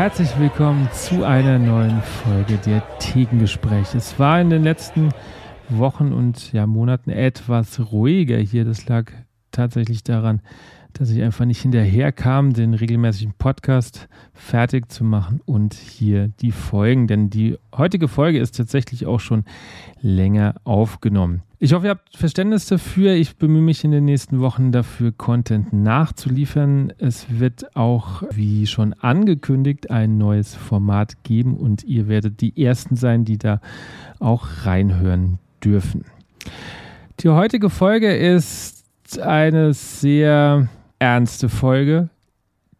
herzlich willkommen zu einer neuen Folge der Thekengespräche. Es war in den letzten Wochen und ja, Monaten etwas ruhiger hier. Das lag tatsächlich daran, dass ich einfach nicht hinterherkam, den regelmäßigen Podcast fertig zu machen und hier die Folgen, denn die heutige Folge ist tatsächlich auch schon länger aufgenommen. Ich hoffe, ihr habt Verständnis dafür. Ich bemühe mich in den nächsten Wochen dafür, Content nachzuliefern. Es wird auch, wie schon angekündigt, ein neues Format geben und ihr werdet die Ersten sein, die da auch reinhören dürfen. Die heutige Folge ist eine sehr ernste Folge,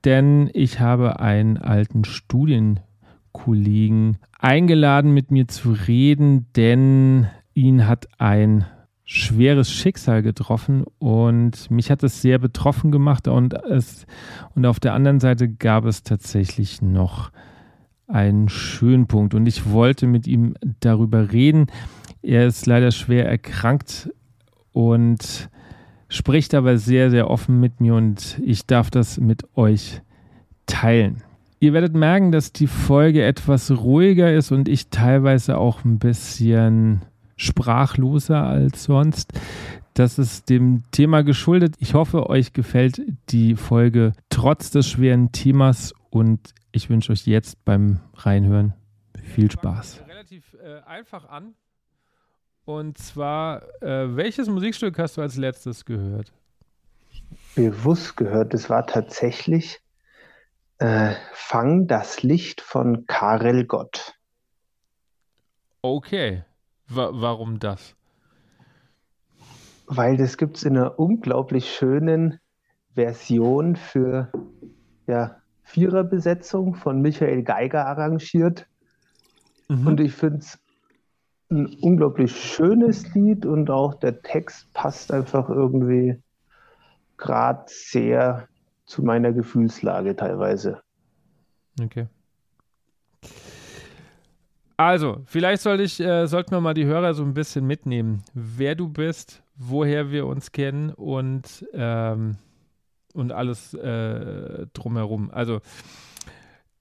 denn ich habe einen alten Studienkollegen eingeladen, mit mir zu reden, denn ihn hat ein schweres Schicksal getroffen und mich hat es sehr betroffen gemacht und es und auf der anderen Seite gab es tatsächlich noch einen schönen Punkt und ich wollte mit ihm darüber reden. Er ist leider schwer erkrankt und spricht aber sehr, sehr offen mit mir und ich darf das mit euch teilen. Ihr werdet merken, dass die Folge etwas ruhiger ist und ich teilweise auch ein bisschen sprachloser als sonst. Das ist dem Thema geschuldet. Ich hoffe, euch gefällt die Folge trotz des schweren Themas und ich wünsche euch jetzt beim Reinhören viel Spaß. Relativ äh, einfach an. Und zwar, äh, welches Musikstück hast du als letztes gehört? Bewusst gehört. Es war tatsächlich äh, Fang das Licht von Karel Gott. Okay. Wa warum das? Weil das gibt es in einer unglaublich schönen Version für ja, Viererbesetzung von Michael Geiger arrangiert. Mhm. Und ich finde es ein unglaublich schönes Lied und auch der Text passt einfach irgendwie gerade sehr zu meiner Gefühlslage teilweise. Okay. Also, vielleicht sollte ich, äh, sollten wir mal die Hörer so ein bisschen mitnehmen, wer du bist, woher wir uns kennen und, ähm, und alles äh, drumherum. Also,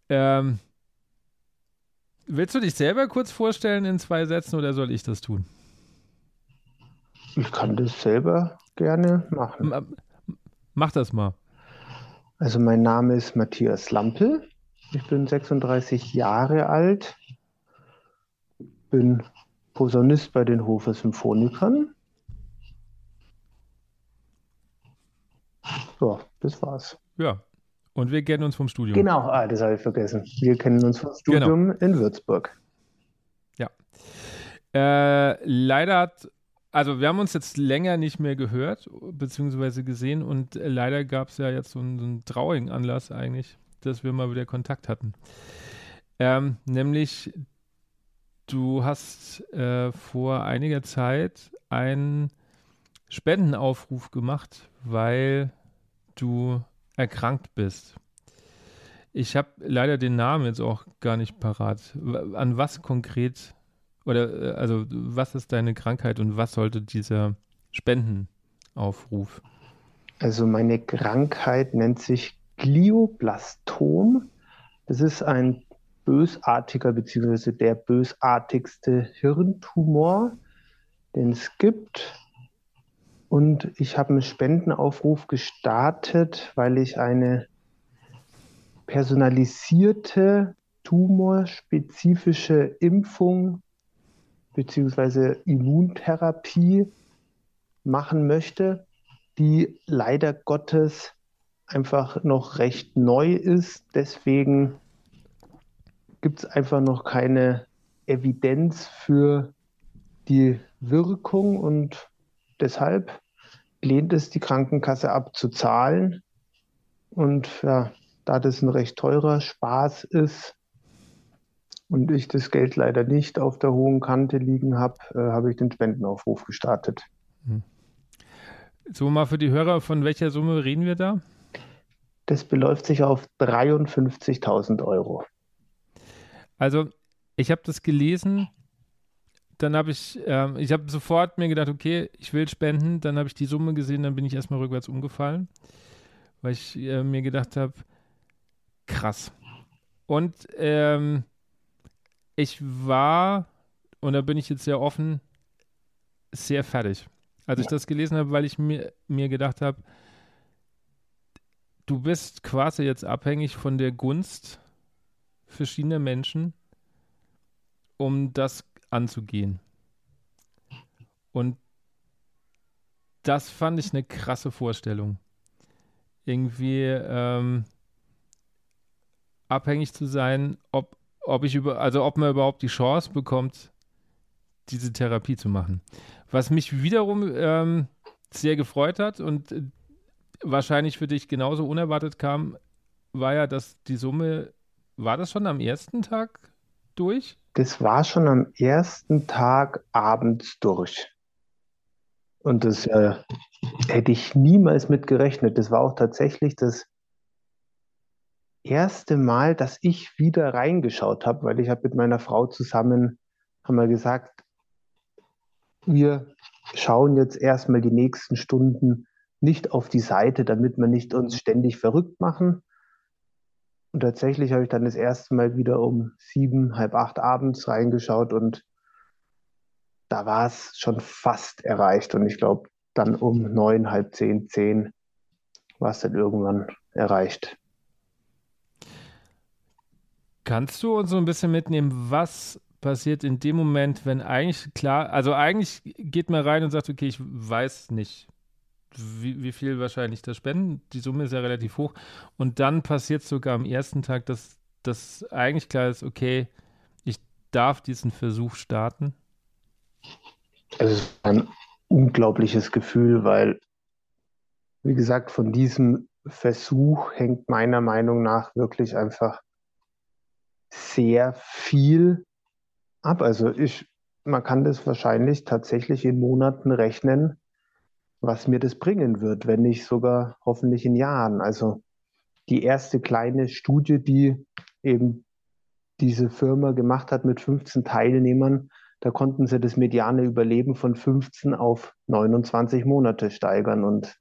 ähm, Willst du dich selber kurz vorstellen in zwei Sätzen oder soll ich das tun? Ich kann das selber gerne machen. Mach das mal. Also mein Name ist Matthias Lampel. Ich bin 36 Jahre alt. Bin Posaunist bei den Hofer Symphonikern. So, das war's. Ja, und wir kennen uns vom Studium. Genau, ah, das habe ich vergessen. Wir kennen uns vom Studium genau. in Würzburg. Ja. Äh, leider hat, also wir haben uns jetzt länger nicht mehr gehört, beziehungsweise gesehen und leider gab es ja jetzt so einen, so einen, traurigen Anlass eigentlich, dass wir mal wieder Kontakt hatten. Ähm, nämlich, du hast äh, vor einiger Zeit einen Spendenaufruf gemacht, weil du erkrankt bist. Ich habe leider den Namen jetzt auch gar nicht parat. An was konkret oder äh, also was ist deine Krankheit und was sollte dieser Spendenaufruf? Also meine Krankheit nennt sich Glioblastom. Das ist ein bösartiger bzw. der bösartigste Hirntumor, den es gibt. Und ich habe einen Spendenaufruf gestartet, weil ich eine personalisierte tumorspezifische Impfung bzw. Immuntherapie machen möchte, die leider Gottes einfach noch recht neu ist. Deswegen gibt es einfach noch keine Evidenz für die Wirkung und deshalb lehnt es die Krankenkasse ab zu zahlen. Und ja, da das ein recht teurer Spaß ist und ich das Geld leider nicht auf der hohen Kante liegen habe, äh, habe ich den Spendenaufruf gestartet. Hm. So mal für die Hörer, von welcher Summe reden wir da? Das beläuft sich auf 53.000 Euro. Also, ich habe das gelesen dann habe ich, ähm, ich habe sofort mir gedacht, okay, ich will spenden. Dann habe ich die Summe gesehen, dann bin ich erstmal rückwärts umgefallen, weil ich äh, mir gedacht habe, krass. Und ähm, ich war, und da bin ich jetzt sehr offen, sehr fertig, als ich das gelesen habe, weil ich mir, mir gedacht habe, du bist quasi jetzt abhängig von der Gunst verschiedener Menschen, um das anzugehen. Und das fand ich eine krasse Vorstellung. Irgendwie ähm, abhängig zu sein, ob, ob ich über, also ob man überhaupt die Chance bekommt, diese Therapie zu machen. Was mich wiederum ähm, sehr gefreut hat und wahrscheinlich für dich genauso unerwartet kam, war ja, dass die Summe, war das schon am ersten Tag durch? Das war schon am ersten Tag abends durch. Und das äh, hätte ich niemals mit gerechnet. Das war auch tatsächlich das erste Mal, dass ich wieder reingeschaut habe, weil ich habe mit meiner Frau zusammen, haben wir gesagt, wir schauen jetzt erstmal die nächsten Stunden nicht auf die Seite, damit wir nicht uns ständig verrückt machen. Und tatsächlich habe ich dann das erste Mal wieder um sieben, halb acht abends reingeschaut und da war es schon fast erreicht. Und ich glaube, dann um neun, halb zehn, zehn war es dann irgendwann erreicht. Kannst du uns so ein bisschen mitnehmen, was passiert in dem Moment, wenn eigentlich klar, also eigentlich geht man rein und sagt, okay, ich weiß nicht, wie, wie viel wahrscheinlich das spenden. Die Summe ist ja relativ hoch. Und dann passiert sogar am ersten Tag, dass das eigentlich klar ist, okay, ich darf diesen Versuch starten. Es ist ein unglaubliches Gefühl, weil, wie gesagt, von diesem Versuch hängt meiner Meinung nach wirklich einfach sehr viel ab. Also ich, man kann das wahrscheinlich tatsächlich in Monaten rechnen, was mir das bringen wird, wenn nicht sogar hoffentlich in Jahren. Also die erste kleine Studie, die eben diese Firma gemacht hat mit 15 Teilnehmern, da konnten sie das mediane Überleben von 15 auf 29 Monate steigern. Und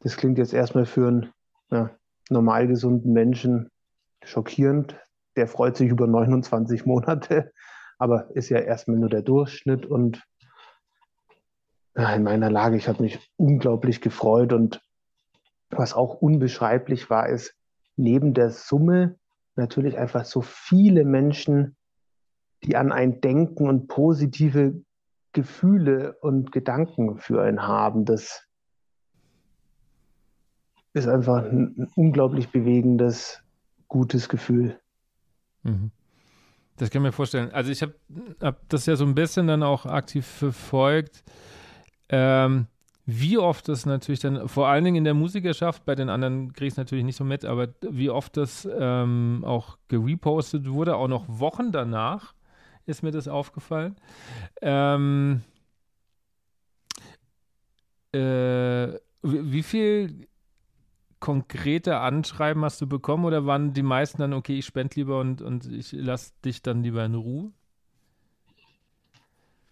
das klingt jetzt erstmal für einen ja, normal gesunden Menschen schockierend. Der freut sich über 29 Monate, aber ist ja erstmal nur der Durchschnitt. Und in meiner Lage, ich habe mich unglaublich gefreut. Und was auch unbeschreiblich war, ist, neben der Summe natürlich einfach so viele Menschen die an ein Denken und positive Gefühle und Gedanken für einen haben. Das ist einfach ein, unglaublich bewegendes, gutes Gefühl. Mhm. Das kann ich mir vorstellen. Also ich habe hab das ja so ein bisschen dann auch aktiv verfolgt. Ähm, wie oft das natürlich dann, vor allen Dingen in der Musikerschaft, bei den anderen kriege ich es natürlich nicht so mit, aber wie oft das ähm, auch gerepostet wurde, auch noch Wochen danach ist mir das aufgefallen. Ähm, äh, wie viel konkrete Anschreiben hast du bekommen oder waren die meisten dann, okay, ich spende lieber und, und ich lasse dich dann lieber in Ruhe?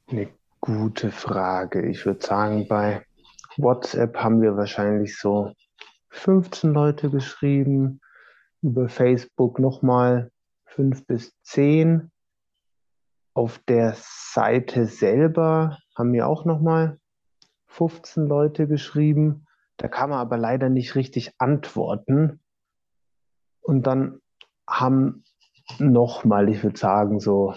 Eine gute Frage. Ich würde sagen, bei WhatsApp haben wir wahrscheinlich so 15 Leute geschrieben, über Facebook nochmal 5 bis 10. Auf der Seite selber haben mir auch nochmal 15 Leute geschrieben. Da kann man aber leider nicht richtig antworten. Und dann haben nochmal, ich würde sagen, so,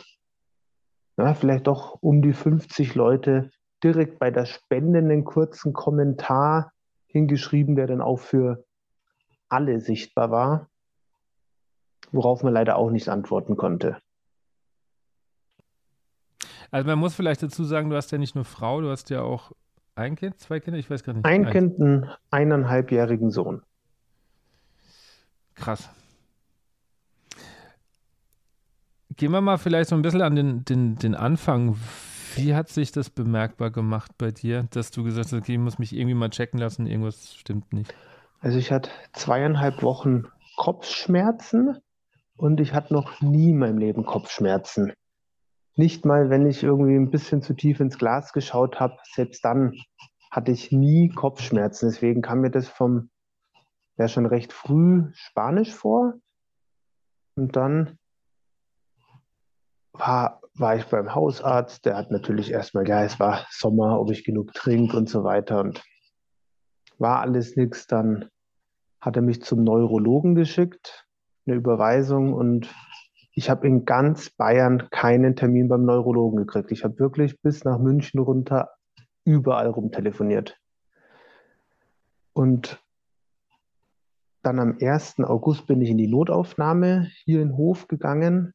ja, vielleicht doch um die 50 Leute direkt bei der Spende einen kurzen Kommentar hingeschrieben, der dann auch für alle sichtbar war, worauf man leider auch nicht antworten konnte. Also man muss vielleicht dazu sagen, du hast ja nicht nur Frau, du hast ja auch ein Kind, zwei Kinder, ich weiß gar nicht. Ein. Kind, einen eineinhalbjährigen Sohn. Krass. Gehen wir mal vielleicht so ein bisschen an den, den, den Anfang. Wie hat sich das bemerkbar gemacht bei dir, dass du gesagt hast, okay, ich muss mich irgendwie mal checken lassen, irgendwas stimmt nicht? Also ich hatte zweieinhalb Wochen Kopfschmerzen und ich hatte noch nie in meinem Leben Kopfschmerzen. Nicht mal, wenn ich irgendwie ein bisschen zu tief ins Glas geschaut habe, selbst dann hatte ich nie Kopfschmerzen. Deswegen kam mir das vom, ja schon recht früh Spanisch vor. Und dann war, war ich beim Hausarzt. Der hat natürlich erstmal, ja, es war Sommer, ob ich genug trinke und so weiter. Und war alles nichts. Dann hat er mich zum Neurologen geschickt, eine Überweisung. Und ich habe in ganz Bayern keinen Termin beim Neurologen gekriegt. Ich habe wirklich bis nach München runter überall rumtelefoniert. Und dann am 1. August bin ich in die Notaufnahme hier in Hof gegangen.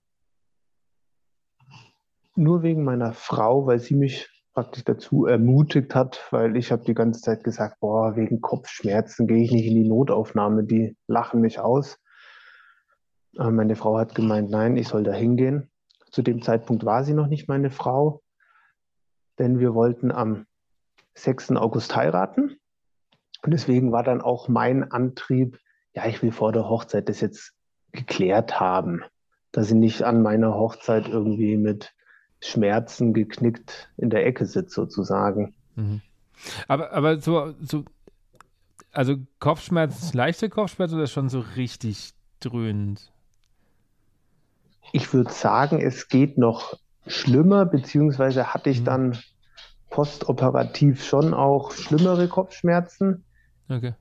Nur wegen meiner Frau, weil sie mich praktisch dazu ermutigt hat, weil ich habe die ganze Zeit gesagt, boah, wegen Kopfschmerzen gehe ich nicht in die Notaufnahme, die lachen mich aus. Aber meine Frau hat gemeint, nein, ich soll da hingehen. Zu dem Zeitpunkt war sie noch nicht meine Frau, denn wir wollten am 6. August heiraten. Und deswegen war dann auch mein Antrieb, ja, ich will vor der Hochzeit das jetzt geklärt haben, dass ich nicht an meiner Hochzeit irgendwie mit Schmerzen geknickt in der Ecke sitze, sozusagen. Mhm. Aber, aber so, so, also Kopfschmerzen, leichte Kopfschmerzen oder schon so richtig dröhnend? Ich würde sagen, es geht noch schlimmer, beziehungsweise hatte ich mhm. dann postoperativ schon auch schlimmere Kopfschmerzen. Okay.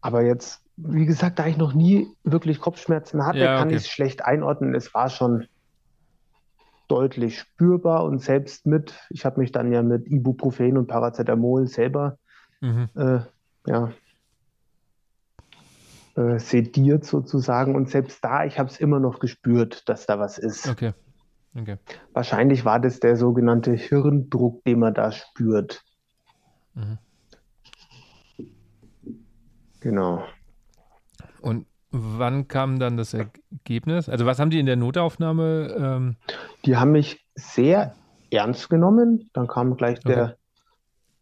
Aber jetzt, wie gesagt, da ich noch nie wirklich Kopfschmerzen hatte, ja, kann ich es schlecht einordnen. Es war schon deutlich spürbar und selbst mit, ich habe mich dann ja mit Ibuprofen und Paracetamol selber mhm. äh, ja, äh, sediert sozusagen und selbst da, ich habe es immer noch gespürt, dass da was ist. Okay. okay. Wahrscheinlich war das der sogenannte Hirndruck, den man da spürt. Mhm. Genau. Und wann kam dann das Ergebnis? Also was haben die in der Notaufnahme? Ähm... Die haben mich sehr ernst genommen. Dann kam gleich okay. der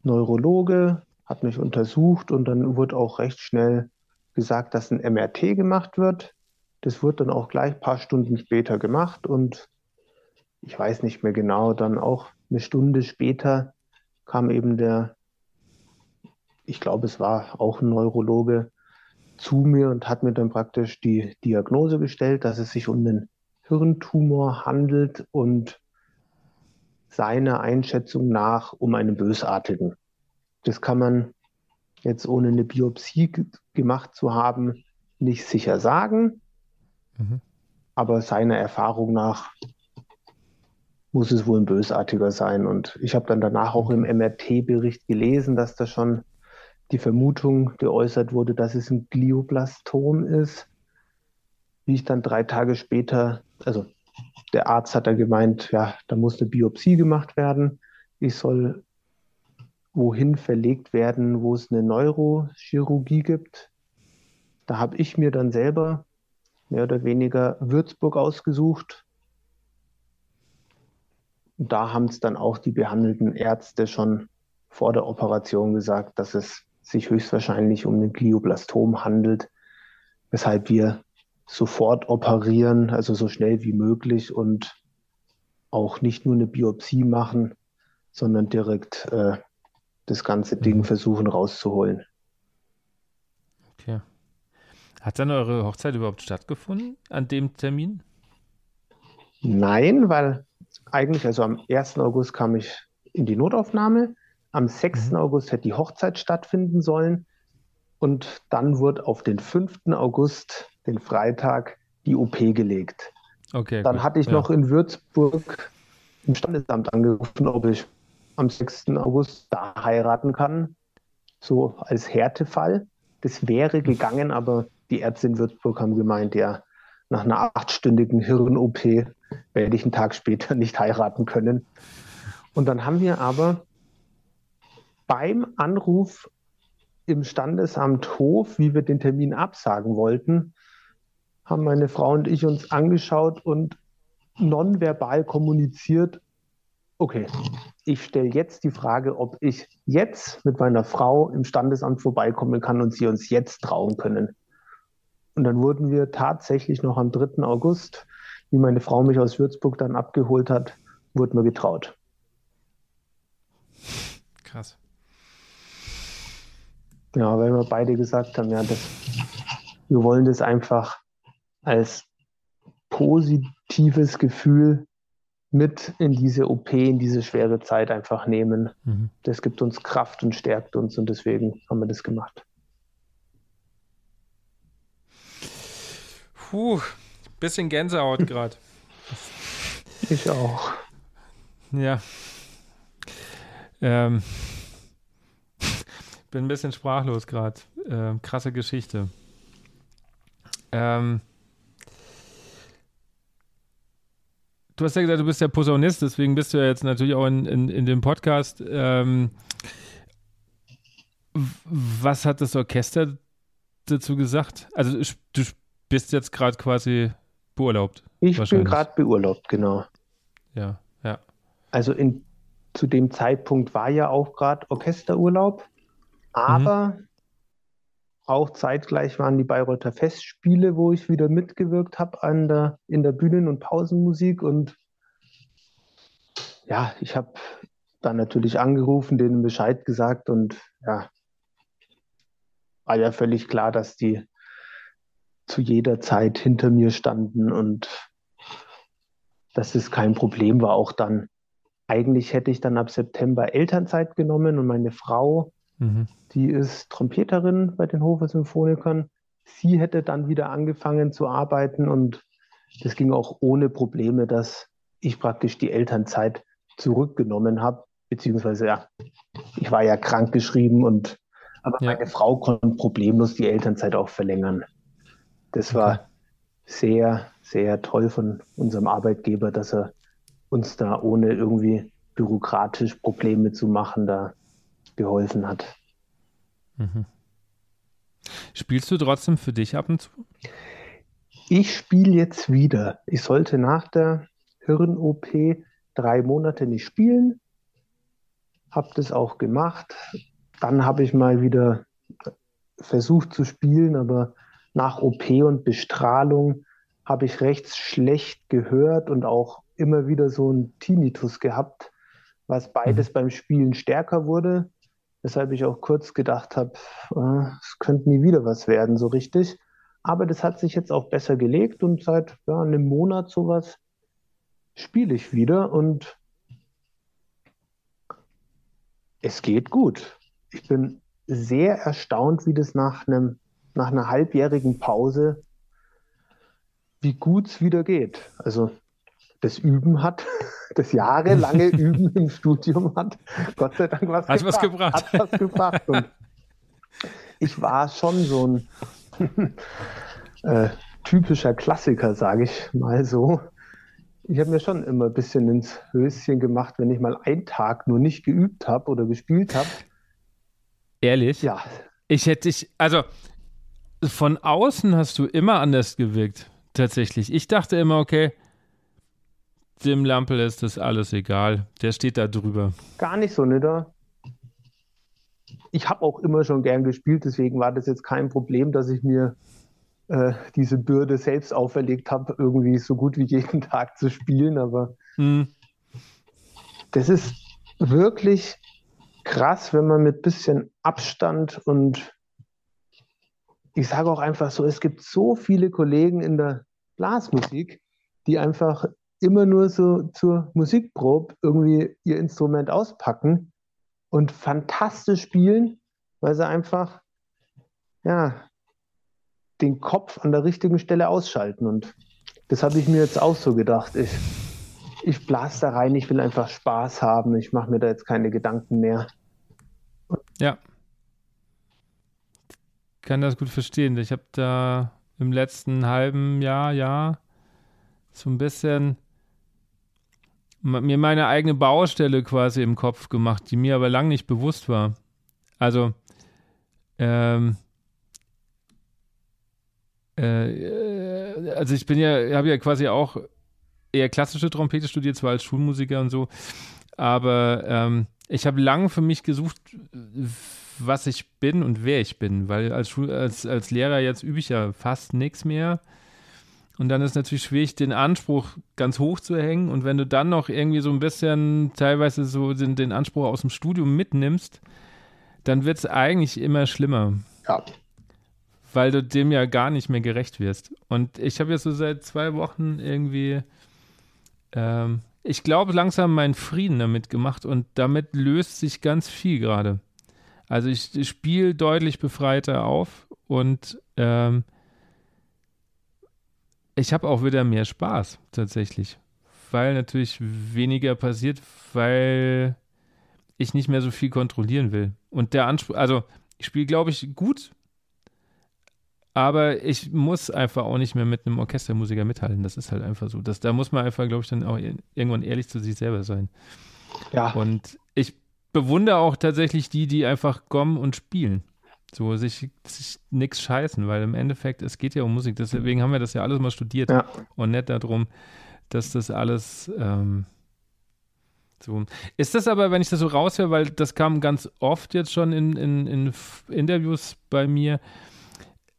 Neurologe, hat mich untersucht und dann wurde auch recht schnell gesagt, dass ein MRT gemacht wird. Das wird dann auch gleich ein paar Stunden später gemacht und ich weiß nicht mehr genau, dann auch eine Stunde später kam eben der ich glaube, es war auch ein Neurologe, zu mir und hat mir dann praktisch die Diagnose gestellt, dass es sich um einen Hirntumor handelt und seiner Einschätzung nach um einen bösartigen. Das kann man jetzt ohne eine Biopsie gemacht zu haben nicht sicher sagen, mhm. aber seiner Erfahrung nach muss es wohl ein bösartiger sein. Und ich habe dann danach auch im MRT-Bericht gelesen, dass da schon die Vermutung geäußert wurde, dass es ein Glioblastom ist. Wie ich dann drei Tage später, also der Arzt hat da gemeint, ja, da muss eine Biopsie gemacht werden. Ich soll wohin verlegt werden, wo es eine Neurochirurgie gibt. Da habe ich mir dann selber mehr oder weniger Würzburg ausgesucht. Und da haben es dann auch die behandelten Ärzte schon vor der Operation gesagt, dass es sich höchstwahrscheinlich um ein Glioblastom handelt, weshalb wir sofort operieren, also so schnell wie möglich und auch nicht nur eine Biopsie machen, sondern direkt äh, das ganze Ding mhm. versuchen rauszuholen. Okay. Hat dann eure Hochzeit überhaupt stattgefunden an dem Termin? Nein, weil eigentlich, also am 1. August kam ich in die Notaufnahme am 6. Mhm. August hätte die Hochzeit stattfinden sollen. Und dann wurde auf den 5. August, den Freitag, die OP gelegt. Okay, dann gut. hatte ich ja. noch in Würzburg im Standesamt angerufen, ob ich am 6. August da heiraten kann, so als Härtefall. Das wäre gegangen, aber die Ärzte in Würzburg haben gemeint, ja, nach einer achtstündigen Hirn-OP werde ich einen Tag später nicht heiraten können. Und dann haben wir aber beim Anruf im Standesamt Hof, wie wir den Termin absagen wollten, haben meine Frau und ich uns angeschaut und nonverbal kommuniziert, okay, ich stelle jetzt die Frage, ob ich jetzt mit meiner Frau im Standesamt vorbeikommen kann und sie uns jetzt trauen können. Und dann wurden wir tatsächlich noch am 3. August, wie meine Frau mich aus Würzburg dann abgeholt hat, wurden wir getraut. Krass. Ja, weil wir beide gesagt haben, ja, das, wir wollen das einfach als positives Gefühl mit in diese OP, in diese schwere Zeit einfach nehmen. Mhm. Das gibt uns Kraft und stärkt uns und deswegen haben wir das gemacht. Puh, bisschen Gänsehaut gerade. ich auch. Ja. Ähm, bin ein bisschen sprachlos gerade. Ähm, krasse Geschichte. Ähm, du hast ja gesagt, du bist ja Posaunist, deswegen bist du ja jetzt natürlich auch in, in, in dem Podcast. Ähm, was hat das Orchester dazu gesagt? Also du bist jetzt gerade quasi beurlaubt. Ich bin gerade beurlaubt, genau. Ja, ja. Also in, zu dem Zeitpunkt war ja auch gerade Orchesterurlaub, aber mhm. auch zeitgleich waren die Bayreuther Festspiele, wo ich wieder mitgewirkt habe der, in der Bühnen- und Pausenmusik und ja, ich habe dann natürlich angerufen, denen Bescheid gesagt und ja, war ja völlig klar, dass die zu jeder Zeit hinter mir standen und dass es kein Problem war. Auch dann, eigentlich hätte ich dann ab September Elternzeit genommen und meine Frau, mhm. die ist Trompeterin bei den Hofer Symphonikern, sie hätte dann wieder angefangen zu arbeiten und das ging auch ohne Probleme, dass ich praktisch die Elternzeit zurückgenommen habe, beziehungsweise ja, ich war ja krank geschrieben und aber ja. meine Frau konnte problemlos die Elternzeit auch verlängern. Das war sehr, sehr toll von unserem Arbeitgeber, dass er uns da ohne irgendwie bürokratisch Probleme zu machen, da geholfen hat. Mhm. Spielst du trotzdem für dich ab und zu? Ich spiele jetzt wieder. Ich sollte nach der Hirn-OP drei Monate nicht spielen. Habe das auch gemacht. Dann habe ich mal wieder versucht zu spielen, aber nach OP und Bestrahlung habe ich recht schlecht gehört und auch immer wieder so einen Tinnitus gehabt, was beides mhm. beim Spielen stärker wurde. Weshalb ich auch kurz gedacht habe, äh, es könnte nie wieder was werden, so richtig. Aber das hat sich jetzt auch besser gelegt und seit ja, einem Monat sowas spiele ich wieder und es geht gut. Ich bin sehr erstaunt, wie das nach einem nach einer halbjährigen Pause, wie gut es wieder geht. Also das Üben hat, das jahrelange Üben im Studium hat Gott sei Dank was, hat gebracht. Was gebracht. Hat was gebracht. Und ich war schon so ein äh, typischer Klassiker, sage ich mal so. Ich habe mir schon immer ein bisschen ins Höschen gemacht, wenn ich mal einen Tag nur nicht geübt habe oder gespielt habe. Ehrlich? Ja. Ich hätte dich, also von außen hast du immer anders gewirkt, tatsächlich. Ich dachte immer, okay, dem Lampel ist das alles egal. Der steht da drüber. Gar nicht so, ne? Ich habe auch immer schon gern gespielt, deswegen war das jetzt kein Problem, dass ich mir äh, diese Bürde selbst auferlegt habe, irgendwie so gut wie jeden Tag zu spielen. Aber hm. das ist wirklich krass, wenn man mit bisschen Abstand und ich sage auch einfach so, es gibt so viele Kollegen in der Blasmusik, die einfach immer nur so zur Musikprobe irgendwie ihr Instrument auspacken und fantastisch spielen, weil sie einfach ja, den Kopf an der richtigen Stelle ausschalten. Und das habe ich mir jetzt auch so gedacht. Ich, ich blase da rein, ich will einfach Spaß haben, ich mache mir da jetzt keine Gedanken mehr. Ja kann das gut verstehen. Ich habe da im letzten halben Jahr, ja, so ein bisschen mir meine eigene Baustelle quasi im Kopf gemacht, die mir aber lang nicht bewusst war. Also, ähm, äh, also ich bin ja, habe ja quasi auch eher klassische Trompete studiert, zwar als Schulmusiker und so, aber ähm, ich habe lang für mich gesucht, was ich bin und wer ich bin, weil als, Schul als, als Lehrer jetzt übe ich ja fast nichts mehr. Und dann ist natürlich schwierig, den Anspruch ganz hoch zu hängen. Und wenn du dann noch irgendwie so ein bisschen teilweise so den, den Anspruch aus dem Studium mitnimmst, dann wird es eigentlich immer schlimmer. Ja. weil du dem ja gar nicht mehr gerecht wirst. Und ich habe jetzt so seit zwei Wochen irgendwie, ähm, ich glaube, langsam meinen Frieden damit gemacht und damit löst sich ganz viel gerade. Also ich, ich spiele deutlich befreiter auf und ähm, ich habe auch wieder mehr Spaß tatsächlich, weil natürlich weniger passiert, weil ich nicht mehr so viel kontrollieren will. Und der Anspruch, also ich spiele, glaube ich, gut, aber ich muss einfach auch nicht mehr mit einem Orchestermusiker mithalten. Das ist halt einfach so. Das, da muss man einfach, glaube ich, dann auch irgendwann ehrlich zu sich selber sein. Ja. Und ich bewundere auch tatsächlich die, die einfach kommen und spielen. So sich, sich nichts scheißen, weil im Endeffekt, es geht ja um Musik. Deswegen haben wir das ja alles mal studiert. Ja. Und nicht darum, dass das alles ähm, so. Ist das aber, wenn ich das so raushöre, weil das kam ganz oft jetzt schon in, in, in Interviews bei mir,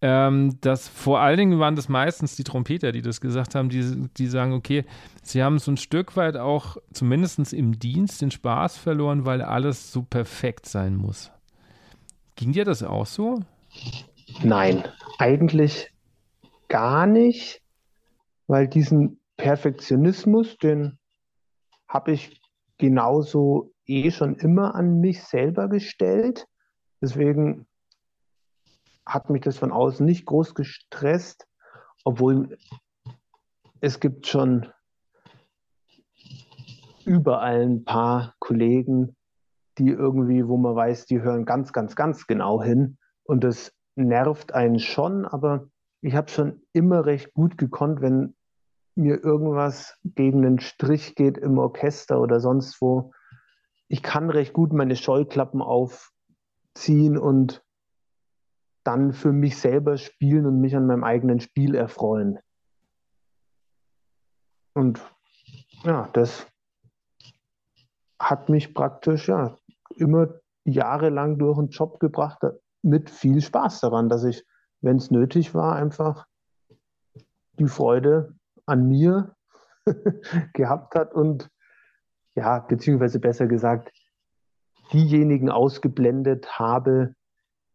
ähm, dass vor allen Dingen waren das meistens die Trompeter, die das gesagt haben, die, die sagen, okay, sie haben so ein Stück weit auch zumindest im Dienst den Spaß verloren, weil alles so perfekt sein muss. Ging dir das auch so? Nein, eigentlich gar nicht, weil diesen Perfektionismus, den habe ich genauso eh schon immer an mich selber gestellt. Deswegen hat mich das von außen nicht groß gestresst, obwohl es gibt schon überall ein paar Kollegen, die irgendwie, wo man weiß, die hören ganz, ganz, ganz genau hin und das nervt einen schon, aber ich habe schon immer recht gut gekonnt, wenn mir irgendwas gegen den Strich geht im Orchester oder sonst wo. Ich kann recht gut meine Scheuklappen aufziehen und dann für mich selber spielen und mich an meinem eigenen Spiel erfreuen. Und ja, das hat mich praktisch ja immer jahrelang durch einen Job gebracht, mit viel Spaß daran, dass ich, wenn es nötig war, einfach die Freude an mir gehabt hat und ja, beziehungsweise besser gesagt, diejenigen ausgeblendet habe,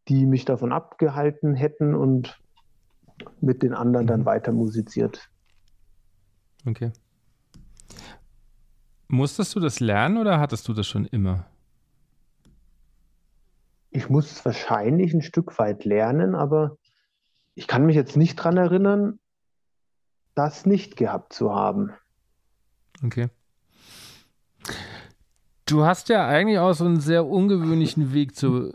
die mich davon abgehalten hätten und mit den anderen dann mhm. weiter musiziert. Okay. Musstest du das lernen oder hattest du das schon immer? Ich muss es wahrscheinlich ein Stück weit lernen, aber ich kann mich jetzt nicht daran erinnern, das nicht gehabt zu haben. Okay. Du hast ja eigentlich auch so einen sehr ungewöhnlichen Weg zu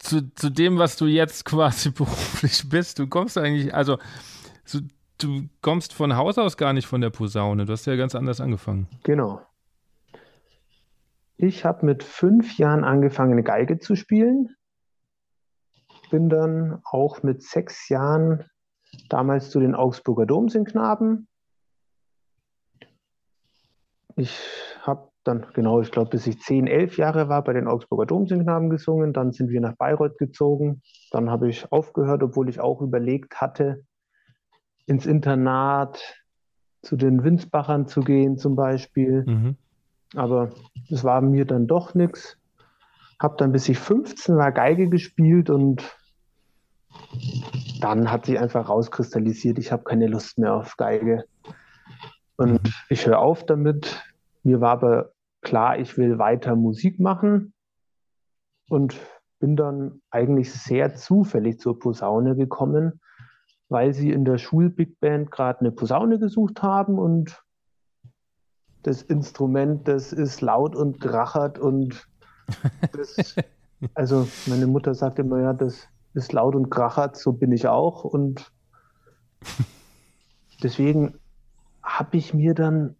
zu, zu dem, was du jetzt quasi beruflich bist. Du kommst eigentlich, also so, du kommst von Haus aus gar nicht von der Posaune. Du hast ja ganz anders angefangen. Genau. Ich habe mit fünf Jahren angefangen, eine Geige zu spielen. Bin dann auch mit sechs Jahren damals zu den Augsburger Domsingknaben. Ich habe dann genau, ich glaube, bis ich 10, 11 Jahre war, bei den Augsburger Domsingknaben gesungen. Dann sind wir nach Bayreuth gezogen. Dann habe ich aufgehört, obwohl ich auch überlegt hatte, ins Internat zu den Winsbachern zu gehen zum Beispiel. Mhm. Aber das war mir dann doch nichts. Habe dann, bis ich 15 war, Geige gespielt und dann hat sich einfach rauskristallisiert, ich habe keine Lust mehr auf Geige. Und ich höre auf damit, mir war aber klar, ich will weiter Musik machen und bin dann eigentlich sehr zufällig zur Posaune gekommen, weil sie in der Schul-Big gerade eine Posaune gesucht haben und das Instrument, das ist laut und krachert und das, also meine Mutter sagt immer, ja, das ist laut und krachert, so bin ich auch und deswegen habe ich mir dann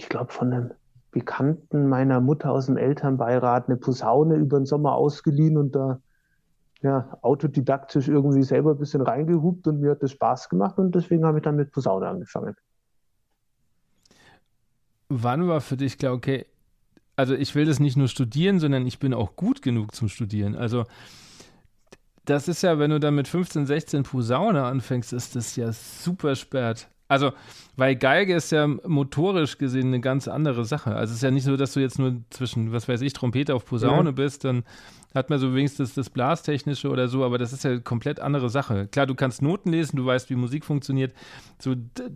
ich glaube, von einem Bekannten meiner Mutter aus dem Elternbeirat eine Posaune über den Sommer ausgeliehen und da ja, autodidaktisch irgendwie selber ein bisschen reingehupt und mir hat das Spaß gemacht und deswegen habe ich dann mit Posaune angefangen. Wann war für dich klar, okay, also ich will das nicht nur studieren, sondern ich bin auch gut genug zum Studieren. Also das ist ja, wenn du dann mit 15, 16 Posaune anfängst, ist das ja super spät. Also, weil Geige ist ja motorisch gesehen eine ganz andere Sache. Also es ist ja nicht so, dass du jetzt nur zwischen, was weiß ich, Trompete auf Posaune ja. bist, dann hat man so wenigstens das Blastechnische oder so, aber das ist ja eine komplett andere Sache. Klar, du kannst Noten lesen, du weißt, wie Musik funktioniert. So,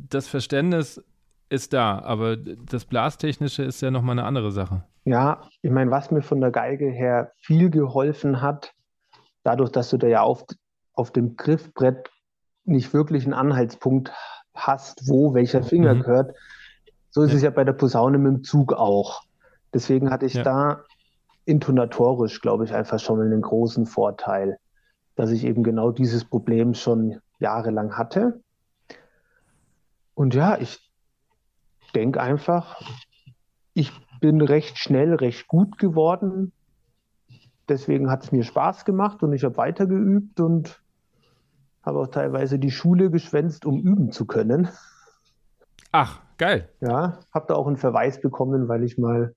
das Verständnis ist da, aber das Blastechnische ist ja nochmal eine andere Sache. Ja, ich meine, was mir von der Geige her viel geholfen hat, dadurch, dass du da ja auf, auf dem Griffbrett nicht wirklich einen Anhaltspunkt hast, wo welcher Finger mhm. gehört. So ist ja. es ja bei der Posaune mit dem Zug auch. Deswegen hatte ich ja. da intonatorisch, glaube ich, einfach schon einen großen Vorteil, dass ich eben genau dieses Problem schon jahrelang hatte. Und ja, ich denke einfach, ich bin recht schnell, recht gut geworden. Deswegen hat es mir Spaß gemacht und ich habe weitergeübt und habe auch teilweise die Schule geschwänzt, um üben zu können. Ach, geil. Ja, habe da auch einen Verweis bekommen, weil ich mal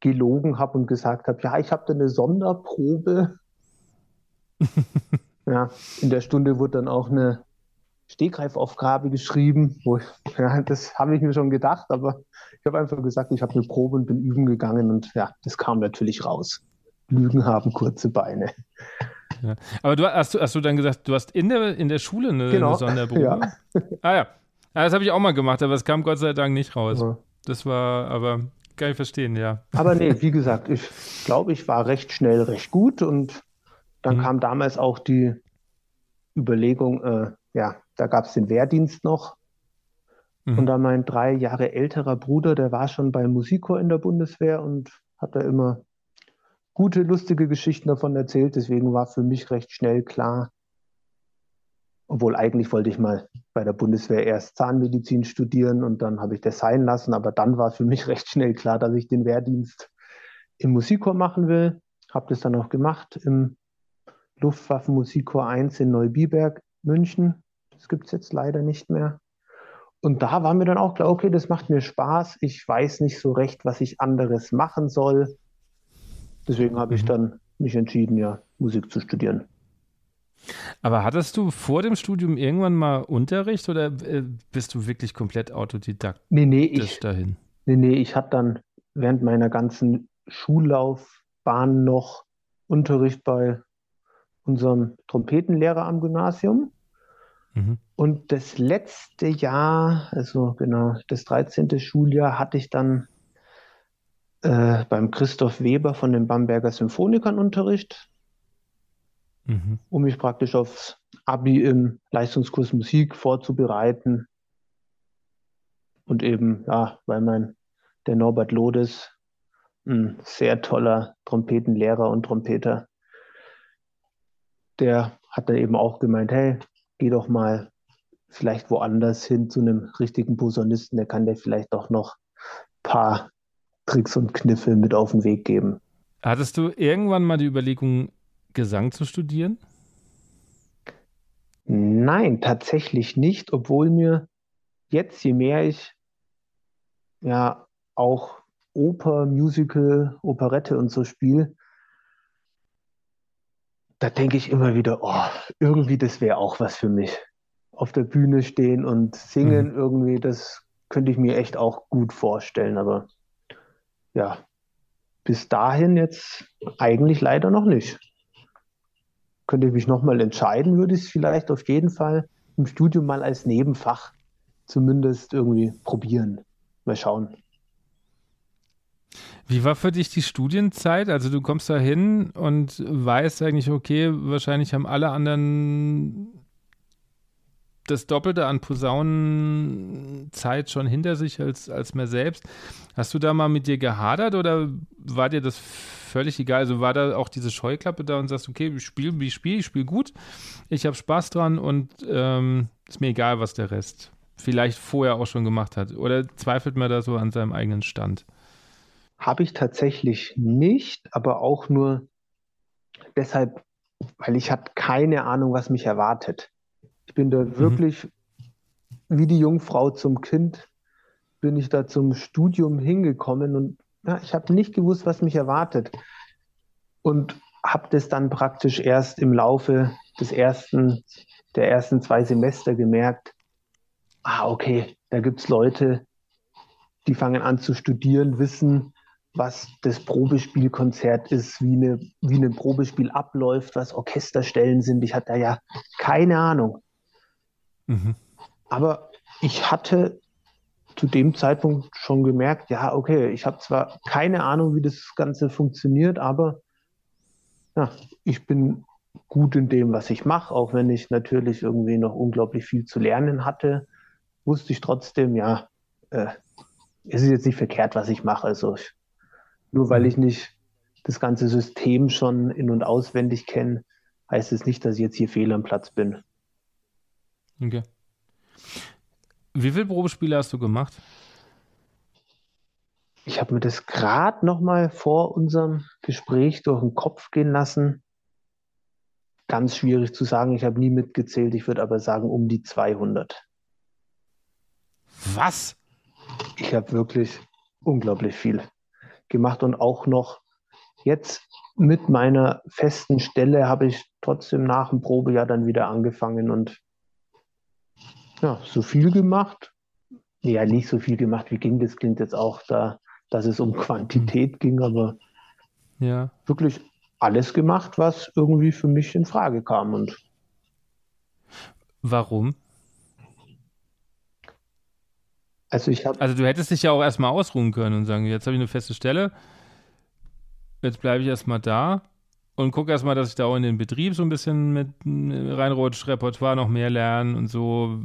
gelogen habe und gesagt habe, ja, ich habe da eine Sonderprobe. ja, in der Stunde wurde dann auch eine Stegreifaufgabe geschrieben. Wo ich, ja, das habe ich mir schon gedacht, aber ich habe einfach gesagt, ich habe eine Probe und bin üben gegangen und ja, das kam natürlich raus. Lügen haben kurze Beine. Ja. Aber du hast, hast du dann gesagt, du hast in der, in der Schule eine, genau. eine Sonderprobe? Ja. Ah ja. ja das habe ich auch mal gemacht, aber es kam Gott sei Dank nicht raus. Ja. Das war, aber kann ich verstehen, ja. Aber nee, wie gesagt, ich glaube, ich war recht schnell recht gut und dann mhm. kam damals auch die Überlegung, äh, ja, da gab es den Wehrdienst noch. Mhm. Und da mein drei Jahre älterer Bruder, der war schon beim Musikchor in der Bundeswehr und hat da immer gute, lustige Geschichten davon erzählt. Deswegen war für mich recht schnell klar, obwohl eigentlich wollte ich mal bei der Bundeswehr erst Zahnmedizin studieren und dann habe ich das sein lassen. Aber dann war für mich recht schnell klar, dass ich den Wehrdienst im Musikchor machen will. Habe das dann auch gemacht im Luftwaffenmusikchor 1 in Neubiberg, München. Das gibt es jetzt leider nicht mehr. Und da war mir dann auch klar, okay, das macht mir Spaß. Ich weiß nicht so recht, was ich anderes machen soll. Deswegen habe ich mhm. dann mich entschieden, ja, Musik zu studieren. Aber hattest du vor dem Studium irgendwann mal Unterricht oder äh, bist du wirklich komplett autodidaktisch nee, nee, ich, dahin? Nee, nee, ich hatte dann während meiner ganzen Schullaufbahn noch Unterricht bei unserem Trompetenlehrer am Gymnasium. Mhm. Und das letzte Jahr, also genau, das 13. Schuljahr, hatte ich dann äh, beim Christoph Weber von den Bamberger Symphonikern Unterricht, mhm. um mich praktisch aufs Abi im Leistungskurs Musik vorzubereiten. Und eben, ja, weil mein, der Norbert Lodes, ein sehr toller Trompetenlehrer und Trompeter, der hat dann eben auch gemeint, hey, geh doch mal vielleicht woanders hin zu einem richtigen Posaunisten, der kann dir vielleicht auch noch ein paar Tricks und Kniffe mit auf den Weg geben. Hattest du irgendwann mal die Überlegung, Gesang zu studieren? Nein, tatsächlich nicht, obwohl mir jetzt, je mehr ich ja auch Oper, Musical, Operette und so spiele, da denke ich immer wieder, oh, irgendwie das wäre auch was für mich. Auf der Bühne stehen und singen, mhm. irgendwie, das könnte ich mir echt auch gut vorstellen, aber ja, bis dahin jetzt eigentlich leider noch nicht. Könnte ich mich nochmal entscheiden, würde ich es vielleicht auf jeden Fall im Studium mal als Nebenfach zumindest irgendwie probieren. Mal schauen. Wie war für dich die Studienzeit? Also du kommst da hin und weißt eigentlich, okay, wahrscheinlich haben alle anderen das Doppelte an Posaunenzeit schon hinter sich als, als mir selbst. Hast du da mal mit dir gehadert oder war dir das völlig egal? Also war da auch diese Scheuklappe da und sagst, okay, ich spiele, ich spiele, ich spiele gut, ich habe Spaß dran und ähm, ist mir egal, was der Rest vielleicht vorher auch schon gemacht hat. Oder zweifelt man da so an seinem eigenen Stand? Habe ich tatsächlich nicht, aber auch nur deshalb, weil ich hatte keine Ahnung, was mich erwartet. Ich bin da mhm. wirklich wie die Jungfrau zum Kind, bin ich da zum Studium hingekommen und ja, ich habe nicht gewusst, was mich erwartet. Und habe das dann praktisch erst im Laufe des ersten, der ersten zwei Semester gemerkt, ah, okay, da gibt es Leute, die fangen an zu studieren, wissen, was das Probespielkonzert ist, wie, eine, wie ein Probespiel abläuft, was Orchesterstellen sind. Ich hatte da ja keine Ahnung. Mhm. Aber ich hatte zu dem Zeitpunkt schon gemerkt, ja, okay, ich habe zwar keine Ahnung, wie das Ganze funktioniert, aber ja, ich bin gut in dem, was ich mache, auch wenn ich natürlich irgendwie noch unglaublich viel zu lernen hatte, wusste ich trotzdem, ja, äh, es ist jetzt nicht verkehrt, was ich mache. Also ich, nur weil ich nicht das ganze System schon in- und auswendig kenne, heißt es nicht, dass ich jetzt hier fehl am Platz bin. Okay. Wie viele Probespiele hast du gemacht? Ich habe mir das gerade noch mal vor unserem Gespräch durch den Kopf gehen lassen. Ganz schwierig zu sagen. Ich habe nie mitgezählt. Ich würde aber sagen um die 200. Was? Ich habe wirklich unglaublich viel gemacht und auch noch jetzt mit meiner festen Stelle habe ich trotzdem nach dem Probejahr dann wieder angefangen und ja, so viel gemacht. Ja, nicht so viel gemacht, wie ging das? Klingt jetzt auch da, dass es um Quantität hm. ging, aber ja. wirklich alles gemacht, was irgendwie für mich in Frage kam. Und Warum? Also ich habe. Also du hättest dich ja auch erstmal ausruhen können und sagen, jetzt habe ich eine feste Stelle, jetzt bleibe ich erstmal da und gucke erstmal, dass ich da auch in den Betrieb so ein bisschen mit reinrutsch, Repertoire noch mehr lernen und so.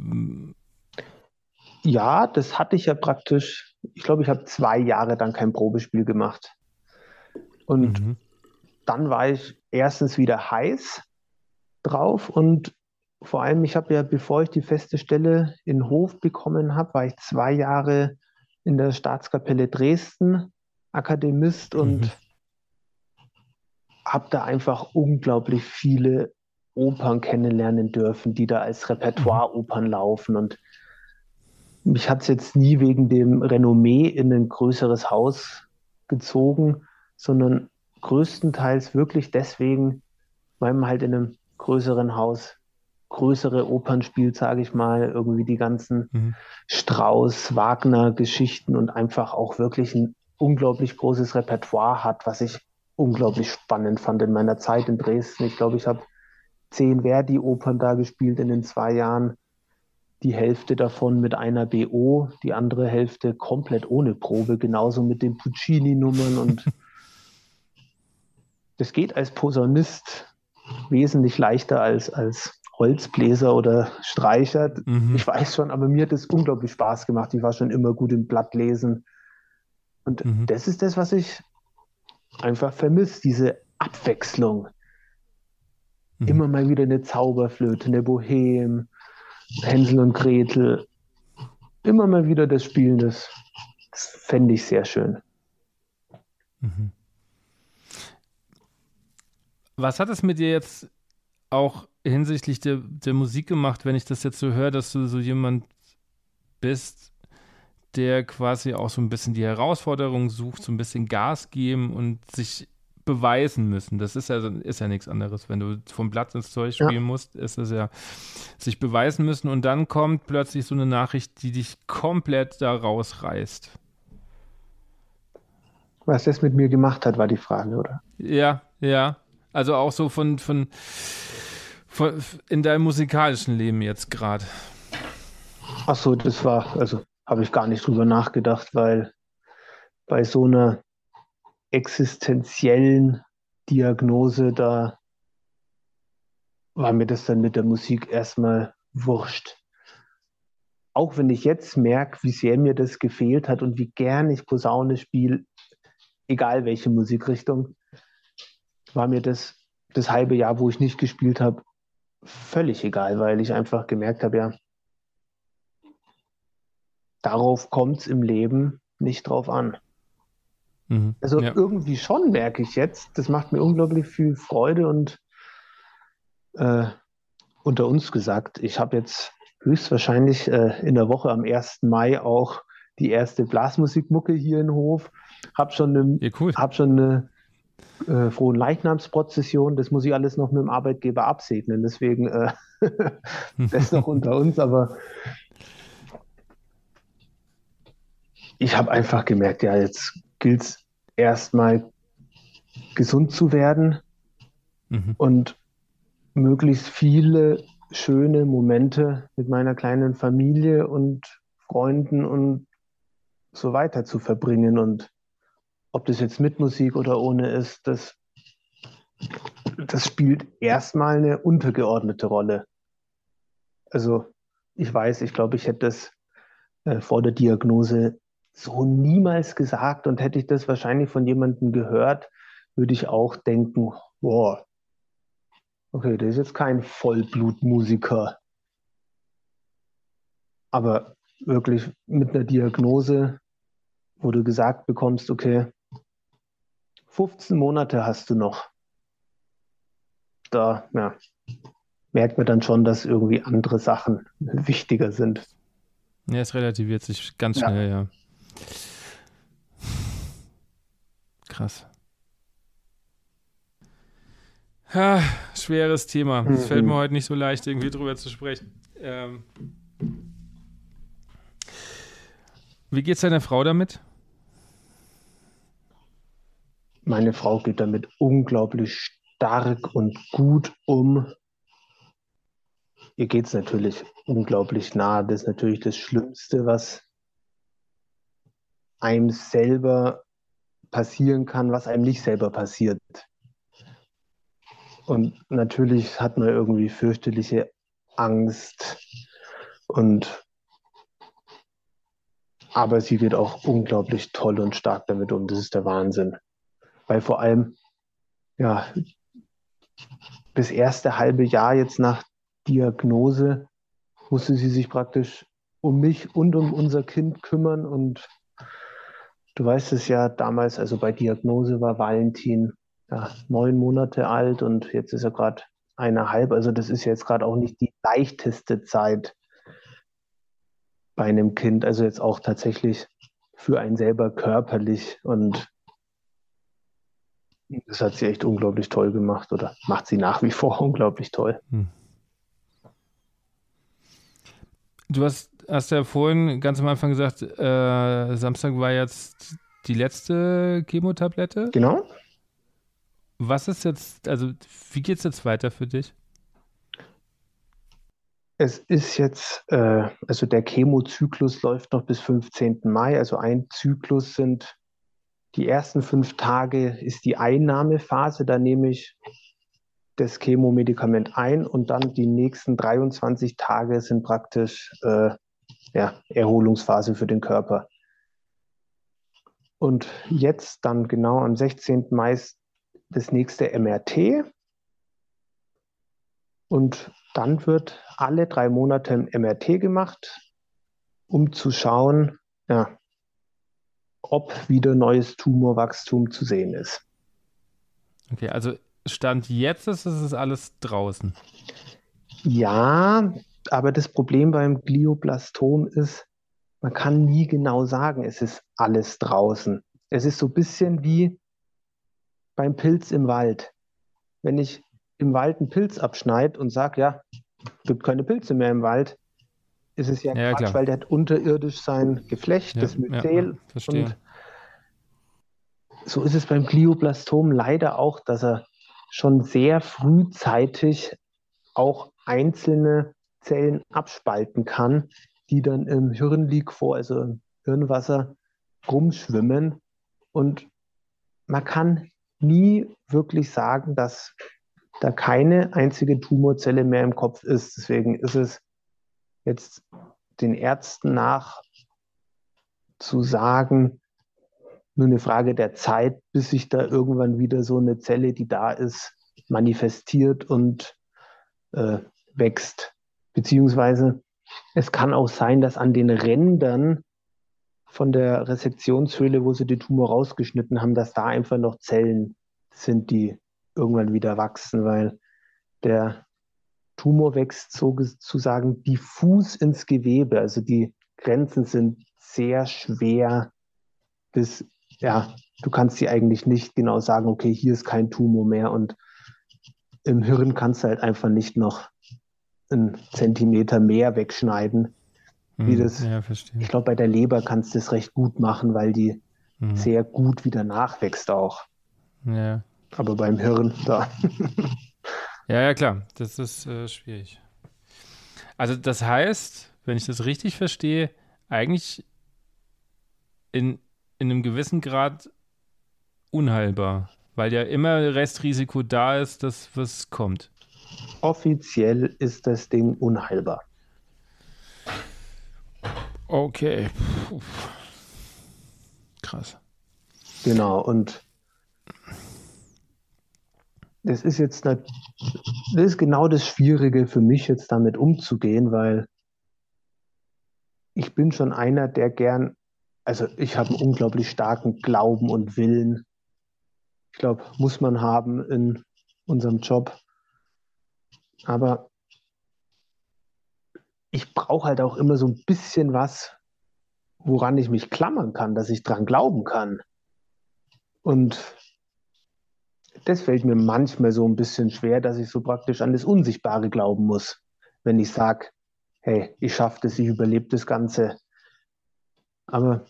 Ja, das hatte ich ja praktisch. Ich glaube, ich habe zwei Jahre dann kein Probespiel gemacht. Und mhm. dann war ich erstens wieder heiß drauf und vor allem, ich habe ja, bevor ich die feste Stelle in Hof bekommen habe, war ich zwei Jahre in der Staatskapelle Dresden Akademist und mhm. habe da einfach unglaublich viele Opern kennenlernen dürfen, die da als Repertoire-Opern laufen. Und mich hat es jetzt nie wegen dem Renommee in ein größeres Haus gezogen, sondern größtenteils wirklich deswegen, weil man halt in einem größeren Haus größere Opern spielt, sage ich mal, irgendwie die ganzen mhm. Strauss, Wagner-Geschichten und einfach auch wirklich ein unglaublich großes Repertoire hat, was ich unglaublich spannend fand in meiner Zeit in Dresden. Ich glaube, ich habe zehn Verdi-Opern da gespielt in den zwei Jahren. Die Hälfte davon mit einer BO, die andere Hälfte komplett ohne Probe, genauso mit den Puccini-Nummern. Und das geht als Posaunist wesentlich leichter als als Holzbläser oder Streicher. Mhm. Ich weiß schon, aber mir hat es unglaublich Spaß gemacht. Ich war schon immer gut im Blattlesen. Und mhm. das ist das, was ich einfach vermisse, diese Abwechslung. Mhm. Immer mal wieder eine Zauberflöte, eine Bohem, Hänsel und Gretel. Immer mal wieder das Spielen, das, das fände ich sehr schön. Mhm. Was hat es mit dir jetzt auch hinsichtlich der, der Musik gemacht, wenn ich das jetzt so höre, dass du so jemand bist, der quasi auch so ein bisschen die Herausforderung sucht, so ein bisschen Gas geben und sich beweisen müssen. Das ist ja, ist ja nichts anderes. Wenn du vom Blatt ins Zeug spielen ja. musst, ist es ja sich beweisen müssen und dann kommt plötzlich so eine Nachricht, die dich komplett da rausreißt. Was das mit mir gemacht hat, war die Frage, oder? Ja, ja. Also auch so von, von in deinem musikalischen Leben jetzt gerade? Ach so, das war, also habe ich gar nicht drüber nachgedacht, weil bei so einer existenziellen Diagnose, da war mir das dann mit der Musik erstmal wurscht. Auch wenn ich jetzt merke, wie sehr mir das gefehlt hat und wie gern ich Posaune spiele, egal welche Musikrichtung, war mir das das halbe Jahr, wo ich nicht gespielt habe, völlig egal, weil ich einfach gemerkt habe, ja, darauf kommt es im Leben nicht drauf an. Mhm, also ja. irgendwie schon merke ich jetzt, das macht mir unglaublich viel Freude und äh, unter uns gesagt, ich habe jetzt höchstwahrscheinlich äh, in der Woche am 1. Mai auch die erste Blasmusikmucke hier in Hof, habe schon, eine, ja, cool. hab schon eine äh, frohen Leichnamsprozession, das muss ich alles noch mit dem Arbeitgeber absegnen. Deswegen äh, das noch unter uns, aber ich habe einfach gemerkt, ja, jetzt gilt es erstmal gesund zu werden mhm. und möglichst viele schöne Momente mit meiner kleinen Familie und Freunden und so weiter zu verbringen. Und ob das jetzt mit Musik oder ohne ist, das, das spielt erstmal eine untergeordnete Rolle. Also ich weiß, ich glaube, ich hätte das äh, vor der Diagnose so niemals gesagt und hätte ich das wahrscheinlich von jemandem gehört, würde ich auch denken, boah, okay, der ist jetzt kein Vollblutmusiker. Aber wirklich mit einer Diagnose, wo du gesagt bekommst, okay, 15 Monate hast du noch. Da ja, merkt man dann schon, dass irgendwie andere Sachen wichtiger sind. Ja, es relativiert sich ganz schnell, ja. Krass. Ja, schweres Thema. Es mhm. fällt mir heute nicht so leicht, irgendwie drüber zu sprechen. Ähm, wie geht's deiner Frau damit? Meine Frau geht damit unglaublich stark und gut um. Ihr geht es natürlich unglaublich nah. Das ist natürlich das Schlimmste, was einem selber passieren kann, was einem nicht selber passiert. Und natürlich hat man irgendwie fürchterliche Angst und aber sie geht auch unglaublich toll und stark damit um. Das ist der Wahnsinn. Weil vor allem, ja, das erste halbe Jahr jetzt nach Diagnose musste sie sich praktisch um mich und um unser Kind kümmern und Du weißt es ja, damals, also bei Diagnose war Valentin ja, neun Monate alt und jetzt ist er gerade eineinhalb. Also das ist jetzt gerade auch nicht die leichteste Zeit bei einem Kind. Also jetzt auch tatsächlich für einen selber körperlich und das hat sie echt unglaublich toll gemacht oder macht sie nach wie vor unglaublich toll. Hm. Du hast hast ja vorhin ganz am Anfang gesagt, äh, Samstag war jetzt die letzte Chemotablette. Genau. Was ist jetzt, also wie geht es jetzt weiter für dich? Es ist jetzt, äh, also der Chemozyklus läuft noch bis 15. Mai. Also ein Zyklus sind die ersten fünf Tage ist die Einnahmephase. Da nehme ich das Chemomedikament ein und dann die nächsten 23 Tage sind praktisch äh, ja, Erholungsphase für den Körper. Und jetzt dann genau am 16. Mai das nächste MRT. Und dann wird alle drei Monate ein MRT gemacht, um zu schauen, ja, ob wieder neues Tumorwachstum zu sehen ist. Okay, also Stand jetzt ist es alles draußen. Ja, aber das Problem beim Glioblastom ist, man kann nie genau sagen, es ist alles draußen. Es ist so ein bisschen wie beim Pilz im Wald. Wenn ich im Wald einen Pilz abschneide und sage, ja, es gibt keine Pilze mehr im Wald, ist es ja, ja Quatsch, klar. weil der hat unterirdisch sein Geflecht, ja, das Myzel. Ja, und so ist es beim Glioblastom leider auch, dass er schon sehr frühzeitig auch einzelne Zellen abspalten kann, die dann im Hirnliquor, also im Hirnwasser, rumschwimmen. Und man kann nie wirklich sagen, dass da keine einzige Tumorzelle mehr im Kopf ist. Deswegen ist es jetzt den Ärzten nach zu sagen, nur eine Frage der Zeit, bis sich da irgendwann wieder so eine Zelle, die da ist, manifestiert und äh, wächst. Beziehungsweise es kann auch sein, dass an den Rändern von der Resektionshöhle, wo sie die Tumor rausgeschnitten haben, dass da einfach noch Zellen sind, die irgendwann wieder wachsen, weil der Tumor wächst sozusagen diffus ins Gewebe. Also die Grenzen sind sehr schwer bis, ja, du kannst sie eigentlich nicht genau sagen, okay, hier ist kein Tumor mehr und im Hirn kannst du halt einfach nicht noch einen Zentimeter mehr wegschneiden. wie mhm. das. Ja, verstehe. Ich glaube, bei der Leber kannst du das recht gut machen, weil die mhm. sehr gut wieder nachwächst auch. Ja. Aber beim Hirn, da. Ja, ja, klar. Das ist äh, schwierig. Also, das heißt, wenn ich das richtig verstehe, eigentlich in, in einem gewissen Grad unheilbar, weil ja immer Restrisiko da ist, dass was kommt. Offiziell ist das Ding unheilbar. Okay. Puh. Krass. Genau, und das ist jetzt das ist genau das Schwierige für mich jetzt damit umzugehen, weil ich bin schon einer, der gern, also ich habe einen unglaublich starken Glauben und Willen. Ich glaube, muss man haben in unserem Job. Aber ich brauche halt auch immer so ein bisschen was, woran ich mich klammern kann, dass ich dran glauben kann. Und das fällt mir manchmal so ein bisschen schwer, dass ich so praktisch an das Unsichtbare glauben muss, wenn ich sage, hey, ich schaffe das, ich überlebe das Ganze. Aber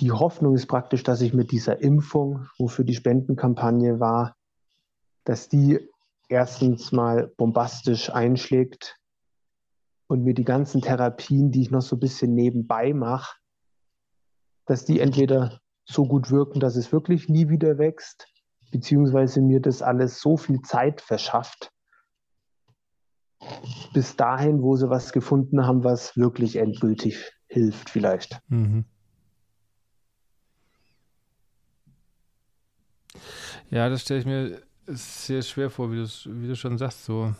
die Hoffnung ist praktisch, dass ich mit dieser Impfung, wofür die Spendenkampagne war, dass die erstens mal bombastisch einschlägt und mir die ganzen Therapien, die ich noch so ein bisschen nebenbei mache, dass die entweder so gut wirken, dass es wirklich nie wieder wächst, beziehungsweise mir das alles so viel Zeit verschafft, bis dahin, wo sie was gefunden haben, was wirklich endgültig hilft vielleicht. Mhm. Ja, das stelle ich mir sehr schwer vor, wie, wie du schon sagst, so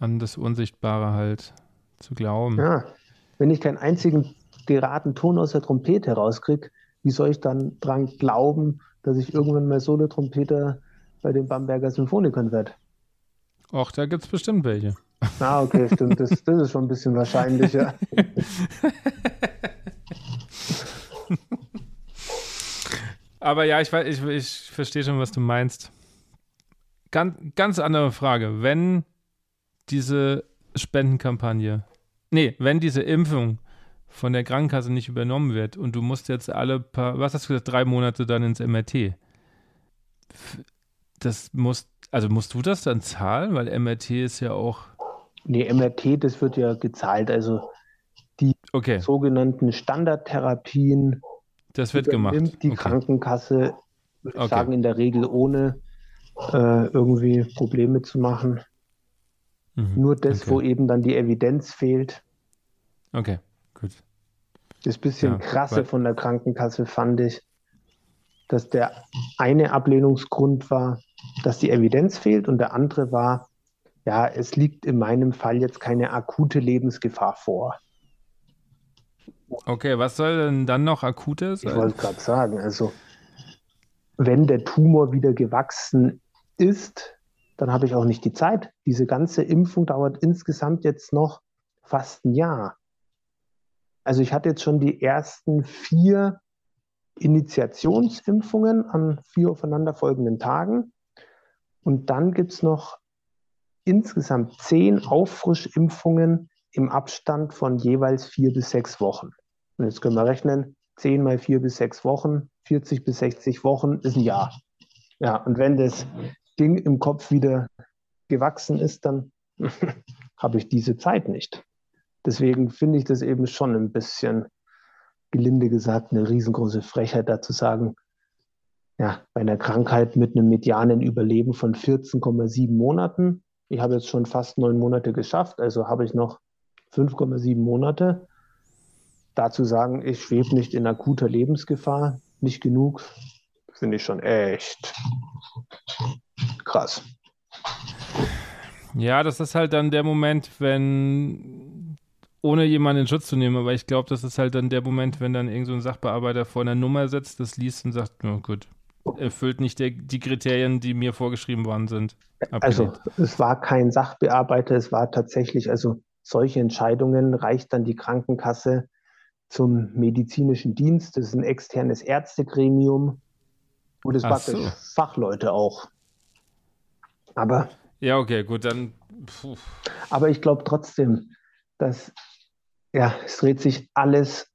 an das Unsichtbare halt zu glauben. Ja, wenn ich keinen einzigen geraden Ton aus der Trompete rauskriege, wie soll ich dann dran glauben, dass ich irgendwann mal Solo-Trompeter bei den Bamberger Symphonikern werde? Ach, da gibt es bestimmt welche. Ah, okay, stimmt. Das, das ist schon ein bisschen wahrscheinlicher. Aber ja, ich, ich, ich verstehe schon, was du meinst. Ganz, ganz andere Frage. Wenn diese Spendenkampagne nee, wenn diese Impfung von der Krankenkasse nicht übernommen wird und du musst jetzt alle paar, was hast du gesagt, drei Monate dann ins MRT. Das muss, also musst du das dann zahlen, weil MRT ist ja auch. Nee, MRT, das wird ja gezahlt. Also die okay. sogenannten Standardtherapien. Das wird gemacht. Die okay. Krankenkasse, würde ich okay. sagen, in der Regel ohne äh, irgendwie Probleme zu machen. Mhm. Nur das, wo eben dann die Evidenz fehlt. Okay, gut. Das bisschen ja, krasse von der Krankenkasse fand ich, dass der eine Ablehnungsgrund war, dass die Evidenz fehlt und der andere war, ja, es liegt in meinem Fall jetzt keine akute Lebensgefahr vor. Okay, was soll denn dann noch akutes sein? Ich wollte gerade sagen, also wenn der Tumor wieder gewachsen ist, dann habe ich auch nicht die Zeit. Diese ganze Impfung dauert insgesamt jetzt noch fast ein Jahr. Also ich hatte jetzt schon die ersten vier Initiationsimpfungen an vier aufeinanderfolgenden Tagen. Und dann gibt es noch insgesamt zehn Auffrischimpfungen im Abstand von jeweils vier bis sechs Wochen. Und jetzt können wir rechnen, zehn mal vier bis sechs Wochen, 40 bis 60 Wochen ist ein Jahr. Ja, und wenn das Ding im Kopf wieder gewachsen ist, dann habe ich diese Zeit nicht. Deswegen finde ich das eben schon ein bisschen, gelinde gesagt, eine riesengroße Frechheit, da zu sagen, ja, bei einer Krankheit mit einem medianen Überleben von 14,7 Monaten, ich habe jetzt schon fast neun Monate geschafft, also habe ich noch 5,7 Monate. Dazu sagen, ich schwebe nicht in akuter Lebensgefahr, nicht genug, finde ich schon echt krass. Ja, das ist halt dann der Moment, wenn, ohne jemanden in Schutz zu nehmen, aber ich glaube, das ist halt dann der Moment, wenn dann irgend so ein Sachbearbeiter vor einer Nummer sitzt, das liest und sagt, na gut, erfüllt nicht der, die Kriterien, die mir vorgeschrieben worden sind. Abgelehnt. Also es war kein Sachbearbeiter, es war tatsächlich, also solche Entscheidungen reicht dann die Krankenkasse zum medizinischen Dienst. Das ist ein externes Ärztegremium, wo das praktisch so. Fachleute auch aber. Ja, okay, gut, dann. Puh. Aber ich glaube trotzdem, dass ja, es dreht sich alles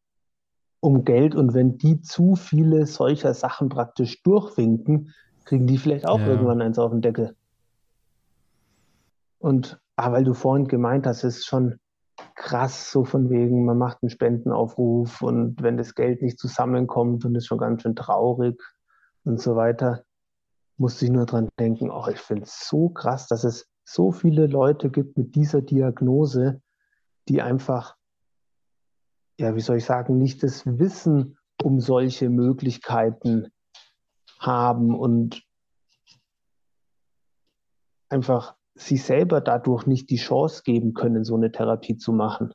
um Geld und wenn die zu viele solcher Sachen praktisch durchwinken, kriegen die vielleicht auch ja. irgendwann eins auf den Deckel. Und ah, weil du vorhin gemeint hast, ist schon krass, so von wegen, man macht einen Spendenaufruf und wenn das Geld nicht zusammenkommt und ist schon ganz schön traurig und so weiter, musste ich nur dran denken, oh, ich finde es so krass, dass es so viele Leute gibt mit dieser Diagnose, die einfach, ja, wie soll ich sagen, nicht das Wissen um solche Möglichkeiten haben und einfach sich selber dadurch nicht die Chance geben können, so eine Therapie zu machen.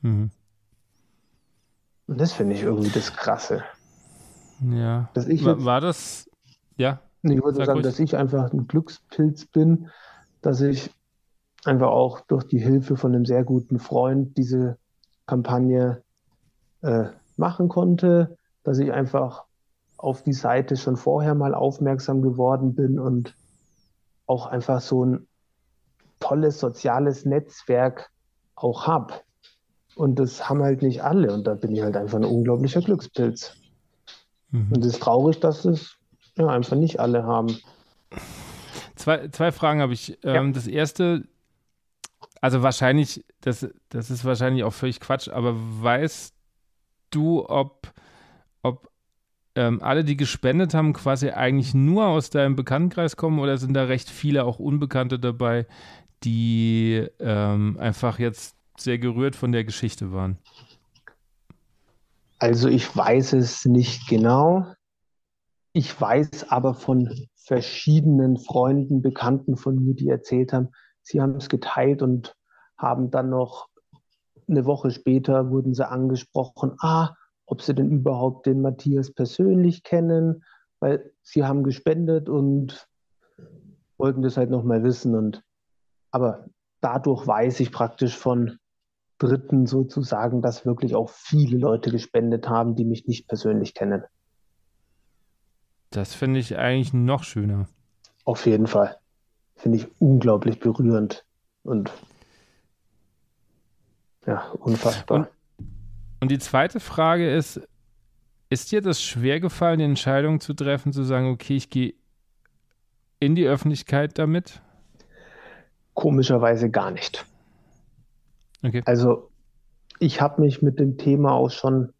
Mhm. Und das finde ich irgendwie das Krasse. Ja. Dass ich war, war das, ja? Ich würde Sag sagen, ruhig. dass ich einfach ein Glückspilz bin, dass ich einfach auch durch die Hilfe von einem sehr guten Freund diese Kampagne äh, machen konnte, dass ich einfach auf die Seite schon vorher mal aufmerksam geworden bin und auch einfach so ein tolles soziales Netzwerk auch habe. Und das haben halt nicht alle. Und da bin ich halt einfach ein unglaublicher Glückspilz. Mhm. Und es ist traurig, dass es ja, einfach nicht alle haben. Zwei, zwei Fragen habe ich. Ja. Ähm, das erste, also wahrscheinlich, das, das ist wahrscheinlich auch völlig Quatsch, aber weißt du, ob, ob ähm, alle, die gespendet haben, quasi eigentlich nur aus deinem Bekanntenkreis kommen oder sind da recht viele auch Unbekannte dabei, die ähm, einfach jetzt sehr gerührt von der Geschichte waren? Also ich weiß es nicht genau. Ich weiß aber von verschiedenen Freunden, Bekannten von mir, die erzählt haben, sie haben es geteilt und haben dann noch eine Woche später wurden sie angesprochen, ah, ob sie denn überhaupt den Matthias persönlich kennen, weil sie haben gespendet und wollten das halt noch mal wissen und aber dadurch weiß ich praktisch von Dritten sozusagen, dass wirklich auch viele Leute gespendet haben, die mich nicht persönlich kennen. Das finde ich eigentlich noch schöner. Auf jeden Fall. Finde ich unglaublich berührend und ja, unfassbar. Und, und die zweite Frage ist, ist dir das schwer gefallen, die Entscheidung zu treffen, zu sagen, okay, ich gehe in die Öffentlichkeit damit? Komischerweise gar nicht. Okay. Also ich habe mich mit dem Thema auch schon,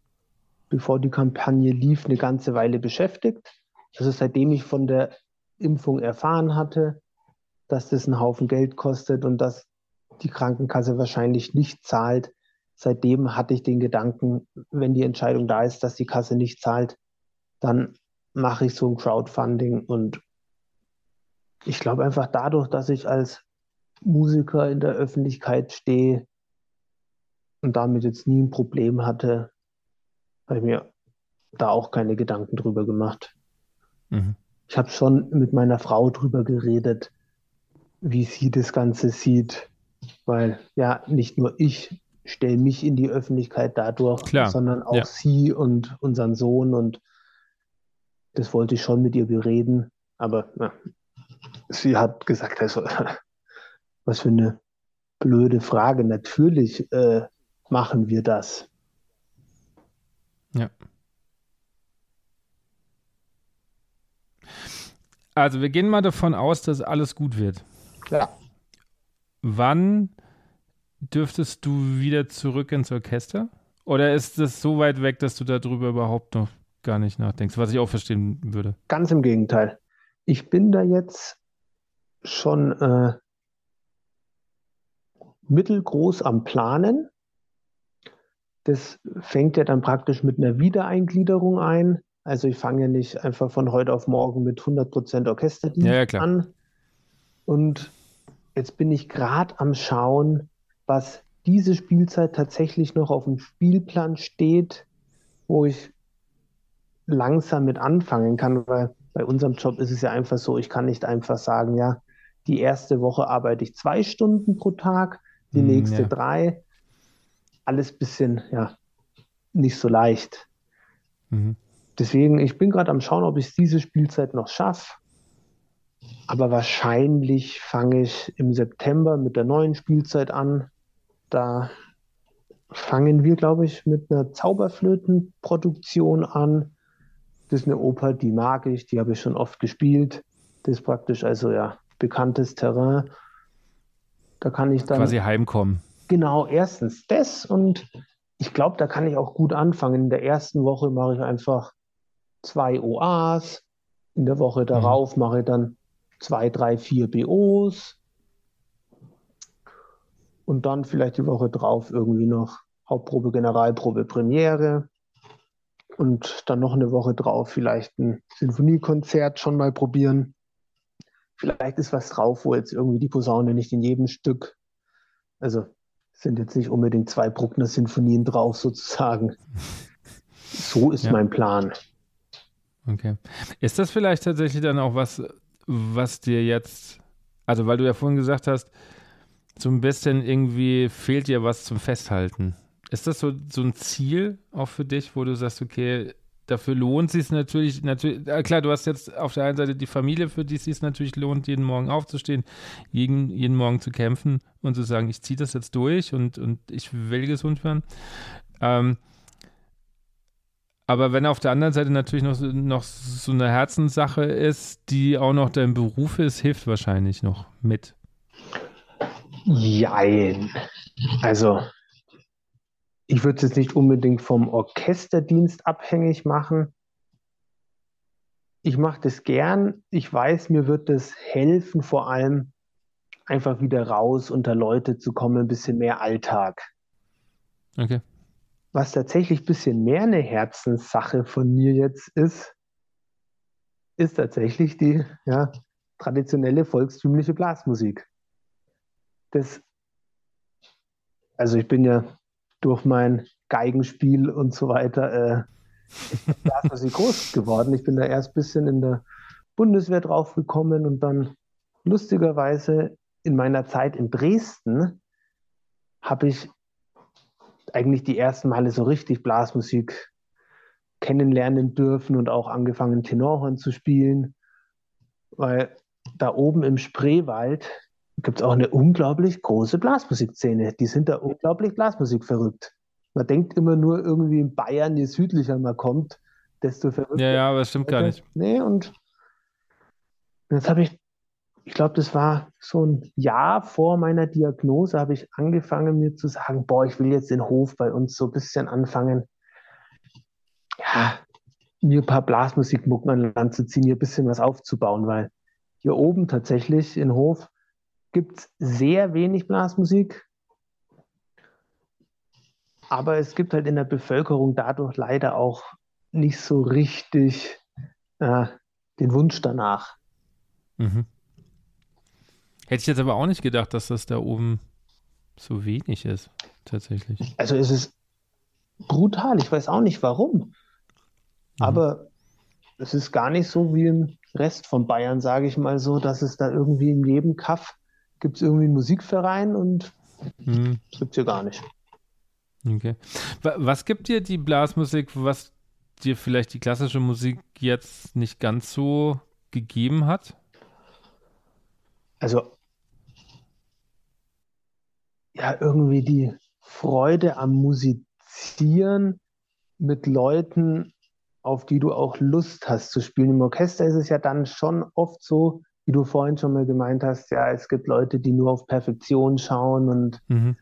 bevor die Kampagne lief, eine ganze Weile beschäftigt. Also seitdem ich von der Impfung erfahren hatte, dass das einen Haufen Geld kostet und dass die Krankenkasse wahrscheinlich nicht zahlt, seitdem hatte ich den Gedanken, wenn die Entscheidung da ist, dass die Kasse nicht zahlt, dann mache ich so ein Crowdfunding und ich glaube einfach dadurch, dass ich als Musiker in der Öffentlichkeit stehe und damit jetzt nie ein Problem hatte, habe ich mir da auch keine Gedanken drüber gemacht. Mhm. Ich habe schon mit meiner Frau drüber geredet, wie sie das Ganze sieht, weil ja nicht nur ich stelle mich in die Öffentlichkeit dadurch, Klar. sondern auch ja. sie und unseren Sohn und das wollte ich schon mit ihr bereden, aber na, sie hat gesagt, also was für eine blöde Frage. Natürlich äh, machen wir das. Ja. Also wir gehen mal davon aus, dass alles gut wird. Ja. Wann dürftest du wieder zurück ins Orchester? Oder ist das so weit weg, dass du darüber überhaupt noch gar nicht nachdenkst, was ich auch verstehen würde? Ganz im Gegenteil. Ich bin da jetzt schon äh, mittelgroß am Planen. Das fängt ja dann praktisch mit einer Wiedereingliederung ein. Also ich fange ja nicht einfach von heute auf morgen mit 100% Orchesterdienst ja, ja, an. Und jetzt bin ich gerade am Schauen, was diese Spielzeit tatsächlich noch auf dem Spielplan steht, wo ich langsam mit anfangen kann, weil bei unserem Job ist es ja einfach so, ich kann nicht einfach sagen, ja, die erste Woche arbeite ich zwei Stunden pro Tag, die hm, nächste ja. drei. Alles bisschen, ja, nicht so leicht. Mhm. Deswegen, ich bin gerade am Schauen, ob ich diese Spielzeit noch schaffe. Aber wahrscheinlich fange ich im September mit der neuen Spielzeit an. Da fangen wir, glaube ich, mit einer Zauberflötenproduktion an. Das ist eine Oper, die mag ich, die habe ich schon oft gespielt. Das ist praktisch also ja bekanntes Terrain. Da kann ich dann. Quasi heimkommen. Genau, erstens das und ich glaube, da kann ich auch gut anfangen. In der ersten Woche mache ich einfach zwei OAs. In der Woche darauf mhm. mache ich dann zwei, drei, vier BOs. Und dann vielleicht die Woche drauf irgendwie noch Hauptprobe, Generalprobe, Premiere. Und dann noch eine Woche drauf vielleicht ein Sinfoniekonzert schon mal probieren. Vielleicht ist was drauf, wo jetzt irgendwie die Posaune nicht in jedem Stück, also sind jetzt nicht unbedingt zwei Bruckner-Sinfonien drauf sozusagen. So ist ja. mein Plan. Okay. Ist das vielleicht tatsächlich dann auch was, was dir jetzt, also weil du ja vorhin gesagt hast, so ein bisschen irgendwie fehlt dir was zum Festhalten. Ist das so, so ein Ziel auch für dich, wo du sagst, okay, dafür lohnt es sich natürlich, natürlich, klar, du hast jetzt auf der einen Seite die Familie, für die es sich natürlich lohnt, jeden Morgen aufzustehen, jeden, jeden Morgen zu kämpfen und zu sagen, ich ziehe das jetzt durch und, und ich will gesund werden. Ähm, aber wenn auf der anderen Seite natürlich noch, noch so eine Herzenssache ist, die auch noch dein Beruf ist, hilft wahrscheinlich noch mit. Jein. Also, ich würde es jetzt nicht unbedingt vom Orchesterdienst abhängig machen. Ich mache das gern. Ich weiß, mir wird das helfen, vor allem einfach wieder raus unter Leute zu kommen, ein bisschen mehr Alltag. Okay. Was tatsächlich ein bisschen mehr eine Herzenssache von mir jetzt ist, ist tatsächlich die ja, traditionelle volkstümliche Blasmusik das, also ich bin ja durch mein Geigenspiel und so weiter äh, Blasmusik groß geworden. Ich bin da erst ein bisschen in der Bundeswehr draufgekommen und dann lustigerweise in meiner Zeit in Dresden habe ich eigentlich die ersten Male so richtig Blasmusik kennenlernen dürfen und auch angefangen, Tenorhorn zu spielen, weil da oben im Spreewald gibt es auch eine unglaublich große Blasmusikszene. Die sind da unglaublich Blasmusik verrückt. Man denkt immer nur irgendwie in Bayern, je südlicher man kommt, desto verrückter. Ja, ja, aber das stimmt gar nicht. Nee, und jetzt habe ich, ich glaube, das war so ein Jahr vor meiner Diagnose, habe ich angefangen, mir zu sagen, boah, ich will jetzt den Hof bei uns so ein bisschen anfangen, ja, mir ein paar Blasmusikmucken an Land zu ziehen, hier ein bisschen was aufzubauen, weil hier oben tatsächlich in Hof gibt es sehr wenig Blasmusik. Aber es gibt halt in der Bevölkerung dadurch leider auch nicht so richtig äh, den Wunsch danach. Mhm. Hätte ich jetzt aber auch nicht gedacht, dass das da oben so wenig ist, tatsächlich. Also es ist brutal, ich weiß auch nicht warum. Mhm. Aber es ist gar nicht so wie im Rest von Bayern, sage ich mal so, dass es da irgendwie in jedem Kaff gibt es irgendwie einen Musikverein und mhm. das gibt es hier gar nicht. Okay. Was gibt dir die Blasmusik, was dir vielleicht die klassische Musik jetzt nicht ganz so gegeben hat? Also, ja, irgendwie die Freude am Musizieren mit Leuten, auf die du auch Lust hast zu spielen. Im Orchester ist es ja dann schon oft so, wie du vorhin schon mal gemeint hast, ja, es gibt Leute, die nur auf Perfektion schauen und mhm.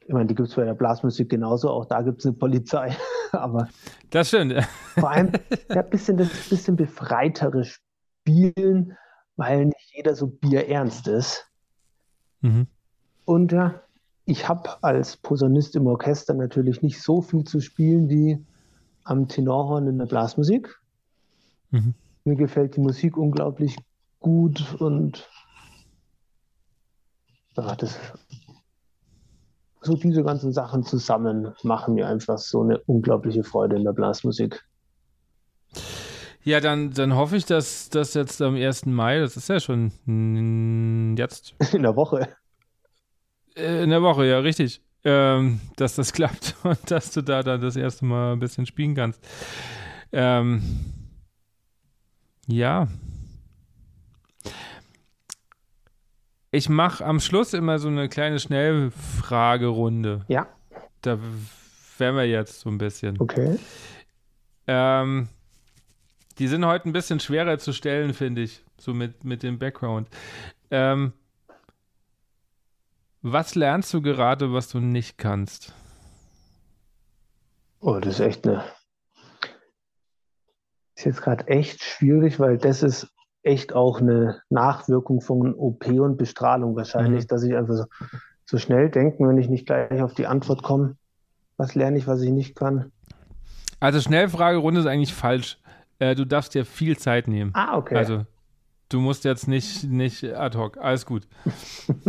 ich meine, die gibt es bei der Blasmusik genauso, auch da gibt es eine Polizei. Aber das stimmt. vor allem ja, ein bisschen das bisschen befreitere Spielen, weil nicht jeder so bierernst ist. Mhm. Und ja, ich habe als Posaunist im Orchester natürlich nicht so viel zu spielen wie am Tenorhorn in der Blasmusik. Mhm. Mir gefällt die Musik unglaublich gut und ja, das, so diese ganzen Sachen zusammen machen mir einfach so eine unglaubliche Freude in der Blasmusik. Ja, dann, dann hoffe ich, dass das jetzt am 1. Mai, das ist ja schon jetzt. In der Woche. Äh, in der Woche, ja, richtig. Ähm, dass das klappt und dass du da dann das erste Mal ein bisschen spielen kannst. Ähm, ja, Ich mache am Schluss immer so eine kleine Schnellfragerunde. Ja. da wären wir jetzt so ein bisschen. Okay. Ähm, die sind heute ein bisschen schwerer zu stellen, finde ich, so mit, mit dem Background. Ähm, was lernst du gerade, was du nicht kannst? Oh, das ist echt eine. Ist jetzt gerade echt schwierig, weil das ist echt auch eine Nachwirkung von OP und Bestrahlung wahrscheinlich, mhm. dass ich einfach so, so schnell denken, wenn ich nicht gleich auf die Antwort komme, was lerne ich, was ich nicht kann. Also Schnellfragerunde ist eigentlich falsch. Äh, du darfst dir viel Zeit nehmen. Ah, okay. Also du musst jetzt nicht, nicht ad hoc. Alles gut.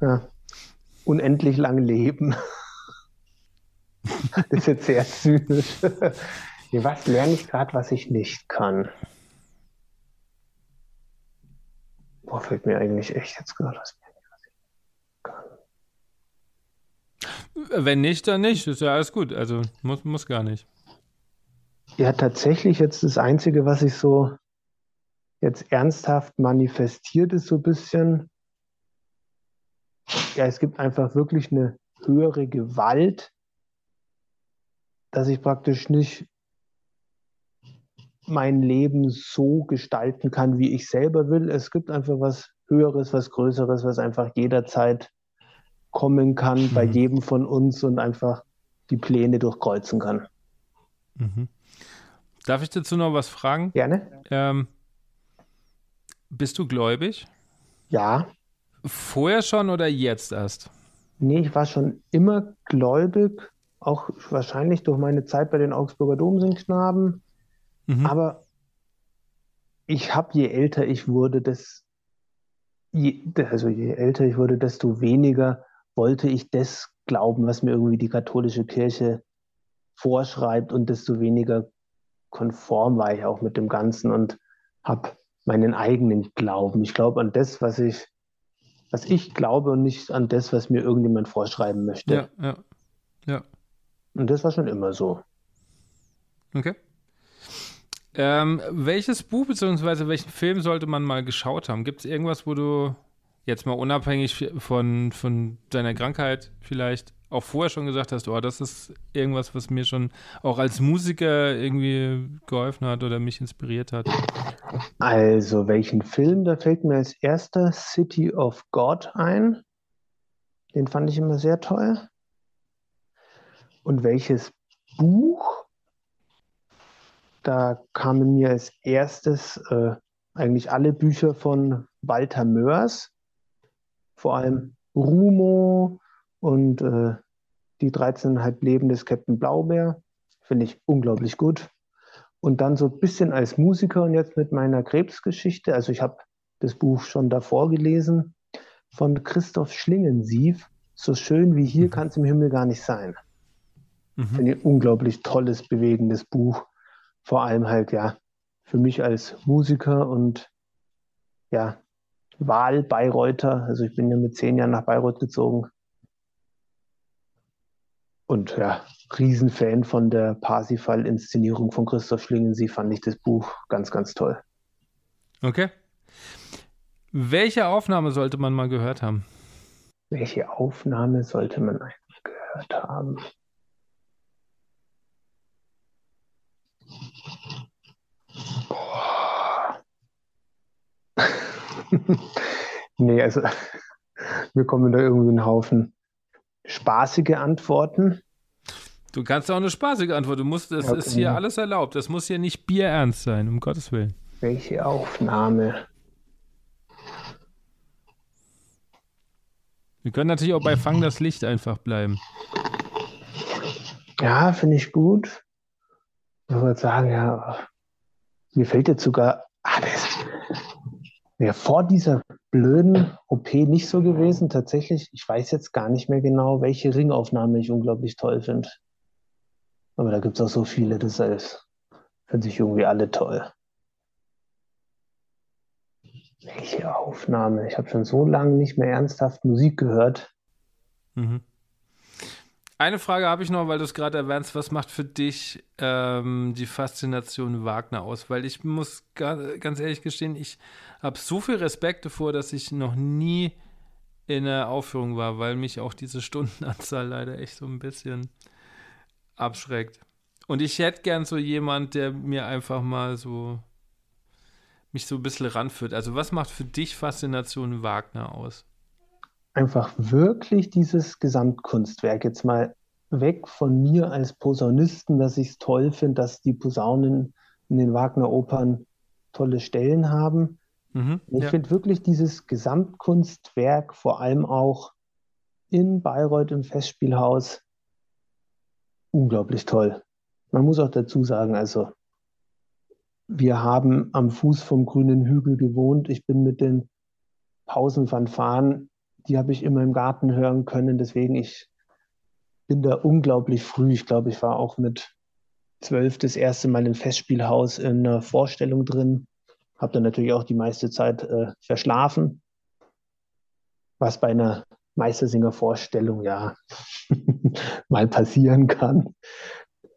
ja. Unendlich lang leben. das ist jetzt sehr zynisch. was lerne ich gerade, was ich nicht kann? Boah, fällt mir eigentlich echt jetzt gerade was Wenn nicht, dann nicht. Ist ja alles gut. Also muss, muss gar nicht. Ja, tatsächlich jetzt das Einzige, was ich so jetzt ernsthaft manifestiert, ist so ein bisschen, ja, es gibt einfach wirklich eine höhere Gewalt, dass ich praktisch nicht mein Leben so gestalten kann, wie ich selber will. Es gibt einfach was Höheres, was Größeres, was einfach jederzeit kommen kann mhm. bei jedem von uns und einfach die Pläne durchkreuzen kann. Mhm. Darf ich dazu noch was fragen? Gerne. Ähm, bist du gläubig? Ja. Vorher schon oder jetzt erst? Nee, ich war schon immer gläubig, auch wahrscheinlich durch meine Zeit bei den Augsburger Domsingknaben. Mhm. Aber ich habe, je älter ich wurde, das, je, also je älter ich wurde, desto weniger wollte ich das glauben, was mir irgendwie die katholische Kirche vorschreibt und desto weniger konform war ich auch mit dem Ganzen und habe meinen eigenen Glauben. Ich glaube an das, was ich, was ich glaube und nicht an das, was mir irgendjemand vorschreiben möchte. Ja, ja, ja. Und das war schon immer so. Okay. Ähm, welches Buch bzw. welchen Film sollte man mal geschaut haben? Gibt es irgendwas, wo du jetzt mal unabhängig von, von deiner Krankheit vielleicht auch vorher schon gesagt hast, oh, das ist irgendwas, was mir schon auch als Musiker irgendwie geholfen hat oder mich inspiriert hat? Also, welchen Film? Da fällt mir als erster City of God ein. Den fand ich immer sehr toll. Und welches Buch? Da kamen mir als erstes äh, eigentlich alle Bücher von Walter Mörs vor allem Rumo und äh, die 13,5 Leben des Captain Blaubeer. Finde ich unglaublich gut. Und dann so ein bisschen als Musiker und jetzt mit meiner Krebsgeschichte. Also ich habe das Buch schon davor gelesen von Christoph Schlingensief. So schön wie hier mhm. kann es im Himmel gar nicht sein. Mhm. Finde ich unglaublich tolles, bewegendes Buch. Vor allem halt, ja, für mich als Musiker und ja, Wahl-Bayreuther. Also ich bin ja mit zehn Jahren nach Bayreuth gezogen. Und ja, Riesenfan von der Parsifal-Inszenierung von Christoph Schlingen. Sie fand ich das Buch ganz, ganz toll. Okay. Welche Aufnahme sollte man mal gehört haben? Welche Aufnahme sollte man eigentlich gehört haben? nee, also wir kommen da irgendwie einen Haufen spaßige Antworten. Du kannst auch eine spaßige Antwort. Du musst, es okay. ist hier alles erlaubt. Das muss hier nicht bierernst sein, um Gottes Willen. Welche Aufnahme? Wir können natürlich auch bei Fang das Licht einfach bleiben. Ja, finde ich gut. Ich würde sagen, ja, mir fällt jetzt sogar, ah, wäre vor dieser blöden OP nicht so gewesen. Tatsächlich, ich weiß jetzt gar nicht mehr genau, welche Ringaufnahme ich unglaublich toll finde. Aber da gibt es auch so viele, das heißt, finde ich irgendwie alle toll. Welche Aufnahme? Ich habe schon so lange nicht mehr ernsthaft Musik gehört. Mhm. Eine Frage habe ich noch, weil du es gerade erwähnst. Was macht für dich ähm, die Faszination Wagner aus? Weil ich muss ganz ehrlich gestehen, ich habe so viel Respekt davor, dass ich noch nie in der Aufführung war, weil mich auch diese Stundenanzahl leider echt so ein bisschen abschreckt. Und ich hätte gern so jemand, der mir einfach mal so mich so ein bisschen ranführt. Also was macht für dich Faszination Wagner aus? Einfach wirklich dieses Gesamtkunstwerk. Jetzt mal weg von mir als Posaunisten, dass ich es toll finde, dass die Posaunen in den Wagner-Opern tolle Stellen haben. Mhm, ich ja. finde wirklich dieses Gesamtkunstwerk, vor allem auch in Bayreuth im Festspielhaus, unglaublich toll. Man muss auch dazu sagen, also wir haben am Fuß vom grünen Hügel gewohnt. Ich bin mit den Pausenfanfaren, die habe ich immer im Garten hören können. Deswegen, ich bin da unglaublich früh. Ich glaube, ich war auch mit zwölf das erste Mal im Festspielhaus in einer Vorstellung drin. Habe dann natürlich auch die meiste Zeit äh, verschlafen, was bei einer Meistersinger-Vorstellung ja mal passieren kann.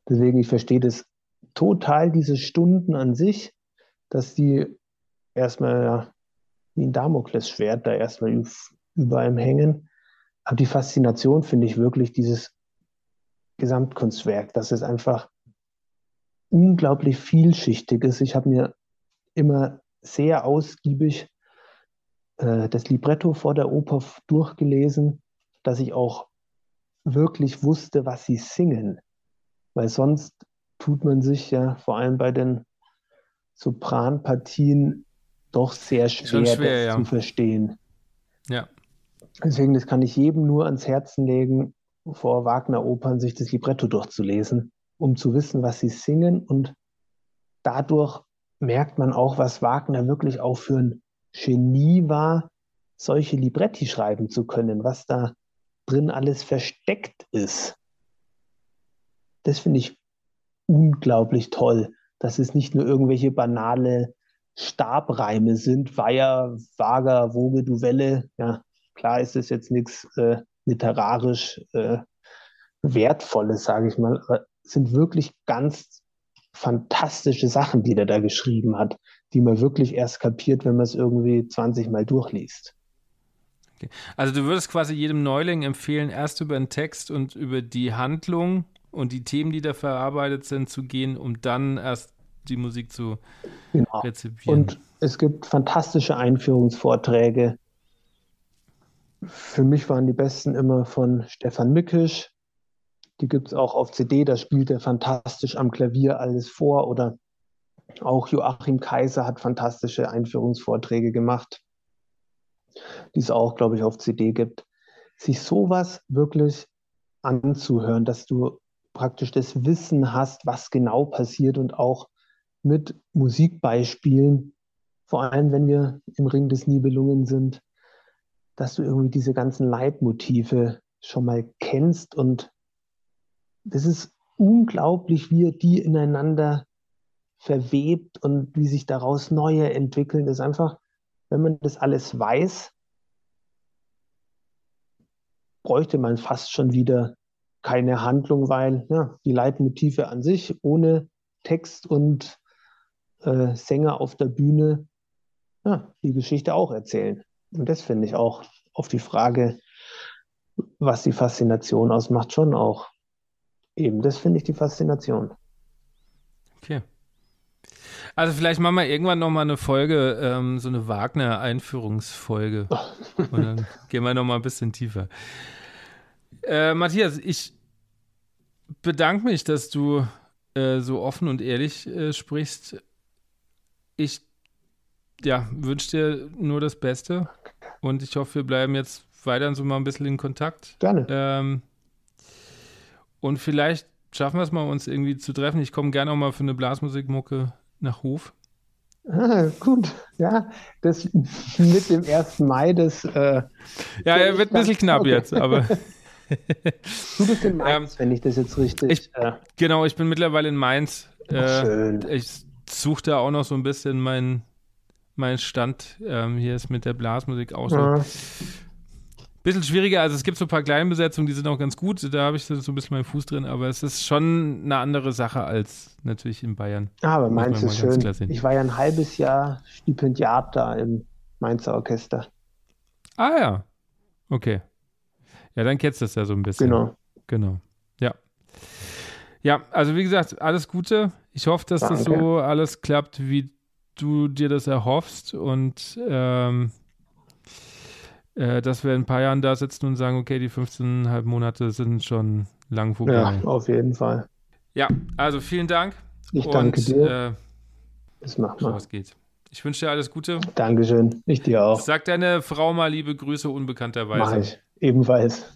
Deswegen, ich verstehe das total, diese Stunden an sich, dass die erstmal ja, wie ein Damoklesschwert da erstmal über einem hängen. Aber die Faszination finde ich wirklich dieses Gesamtkunstwerk, dass es einfach unglaublich vielschichtig ist. Ich habe mir immer sehr ausgiebig äh, das Libretto vor der Oper durchgelesen, dass ich auch wirklich wusste, was sie singen. Weil sonst tut man sich ja vor allem bei den Sopranpartien doch sehr schwer, schwer ja. zu verstehen. Ja. Deswegen, das kann ich jedem nur ans Herzen legen, vor Wagner-Opern sich das Libretto durchzulesen, um zu wissen, was sie singen. Und dadurch merkt man auch, was Wagner wirklich auch für ein Genie war, solche Libretti schreiben zu können, was da drin alles versteckt ist. Das finde ich unglaublich toll, dass es nicht nur irgendwelche banale Stabreime sind, Weiher, Wager, Woge, du Welle. Ja, klar ist es jetzt nichts äh, literarisch äh, Wertvolles, sage ich mal, aber sind wirklich ganz fantastische Sachen, die der da geschrieben hat, die man wirklich erst kapiert, wenn man es irgendwie 20 Mal durchliest. Okay. Also du würdest quasi jedem Neuling empfehlen, erst über den Text und über die Handlung und die Themen, die da verarbeitet sind, zu gehen, um dann erst die Musik zu genau. rezipieren. Und es gibt fantastische Einführungsvorträge. Für mich waren die besten immer von Stefan Mickisch. Die gibt es auch auf CD, da spielt er fantastisch am Klavier alles vor. Oder auch Joachim Kaiser hat fantastische Einführungsvorträge gemacht, die es auch, glaube ich, auf CD gibt. Sich sowas wirklich anzuhören, dass du praktisch das Wissen hast, was genau passiert und auch mit Musikbeispielen, vor allem wenn wir im Ring des Nibelungen sind, dass du irgendwie diese ganzen Leitmotive schon mal kennst und das ist unglaublich, wie die ineinander verwebt und wie sich daraus neue entwickeln. Ist einfach, wenn man das alles weiß, bräuchte man fast schon wieder keine Handlung, weil ja, die Leitmotive an sich ohne Text und äh, Sänger auf der Bühne ja, die Geschichte auch erzählen. Und das finde ich auch auf die Frage, was die Faszination ausmacht, schon auch. Eben, das finde ich die Faszination. Also vielleicht machen wir irgendwann nochmal eine Folge, ähm, so eine Wagner-Einführungsfolge. Und dann gehen wir nochmal ein bisschen tiefer. Äh, Matthias, ich bedanke mich, dass du äh, so offen und ehrlich äh, sprichst. Ich ja, wünsche dir nur das Beste und ich hoffe, wir bleiben jetzt weiter so mal ein bisschen in Kontakt. Gerne. Ähm, und vielleicht schaffen wir es mal, uns irgendwie zu treffen. Ich komme gerne auch mal für eine Blasmusikmucke nach Hof. Ah, gut, ja, das mit dem 1. Mai, das. Äh, ja, er wird ein bisschen knapp okay. jetzt, aber. Du bist in Mainz, ähm, wenn ich das jetzt richtig. Ich, äh, genau, ich bin mittlerweile in Mainz. Äh, schön. Ich suche da auch noch so ein bisschen meinen mein Stand. Ähm, hier ist mit der Blasmusik auch so. Ja. Bisschen schwieriger, also es gibt so ein paar Kleinbesetzungen, die sind auch ganz gut. Da habe ich so ein bisschen meinen Fuß drin, aber es ist schon eine andere Sache als natürlich in Bayern. Ja, aber Mainz ist schön. Ich war ja ein halbes Jahr Stipendiat da im Mainzer Orchester. Ah ja. Okay. Ja, dann kennst du das ja so ein bisschen. Genau. Genau. Ja. Ja, also wie gesagt, alles Gute. Ich hoffe, dass das Danke. so alles klappt, wie du dir das erhoffst und ähm, äh, dass wir in ein paar Jahren da sitzen und sagen, okay, die 15,5 Monate sind schon lang vorbei. Ja, auf jeden Fall. Ja, also vielen Dank. Ich danke und, dir. Äh, Das macht man. was geht. Ich wünsche dir alles Gute. Dankeschön. Ich dir auch. Sag deine Frau mal liebe Grüße unbekannterweise. Mach ich. Ebenfalls.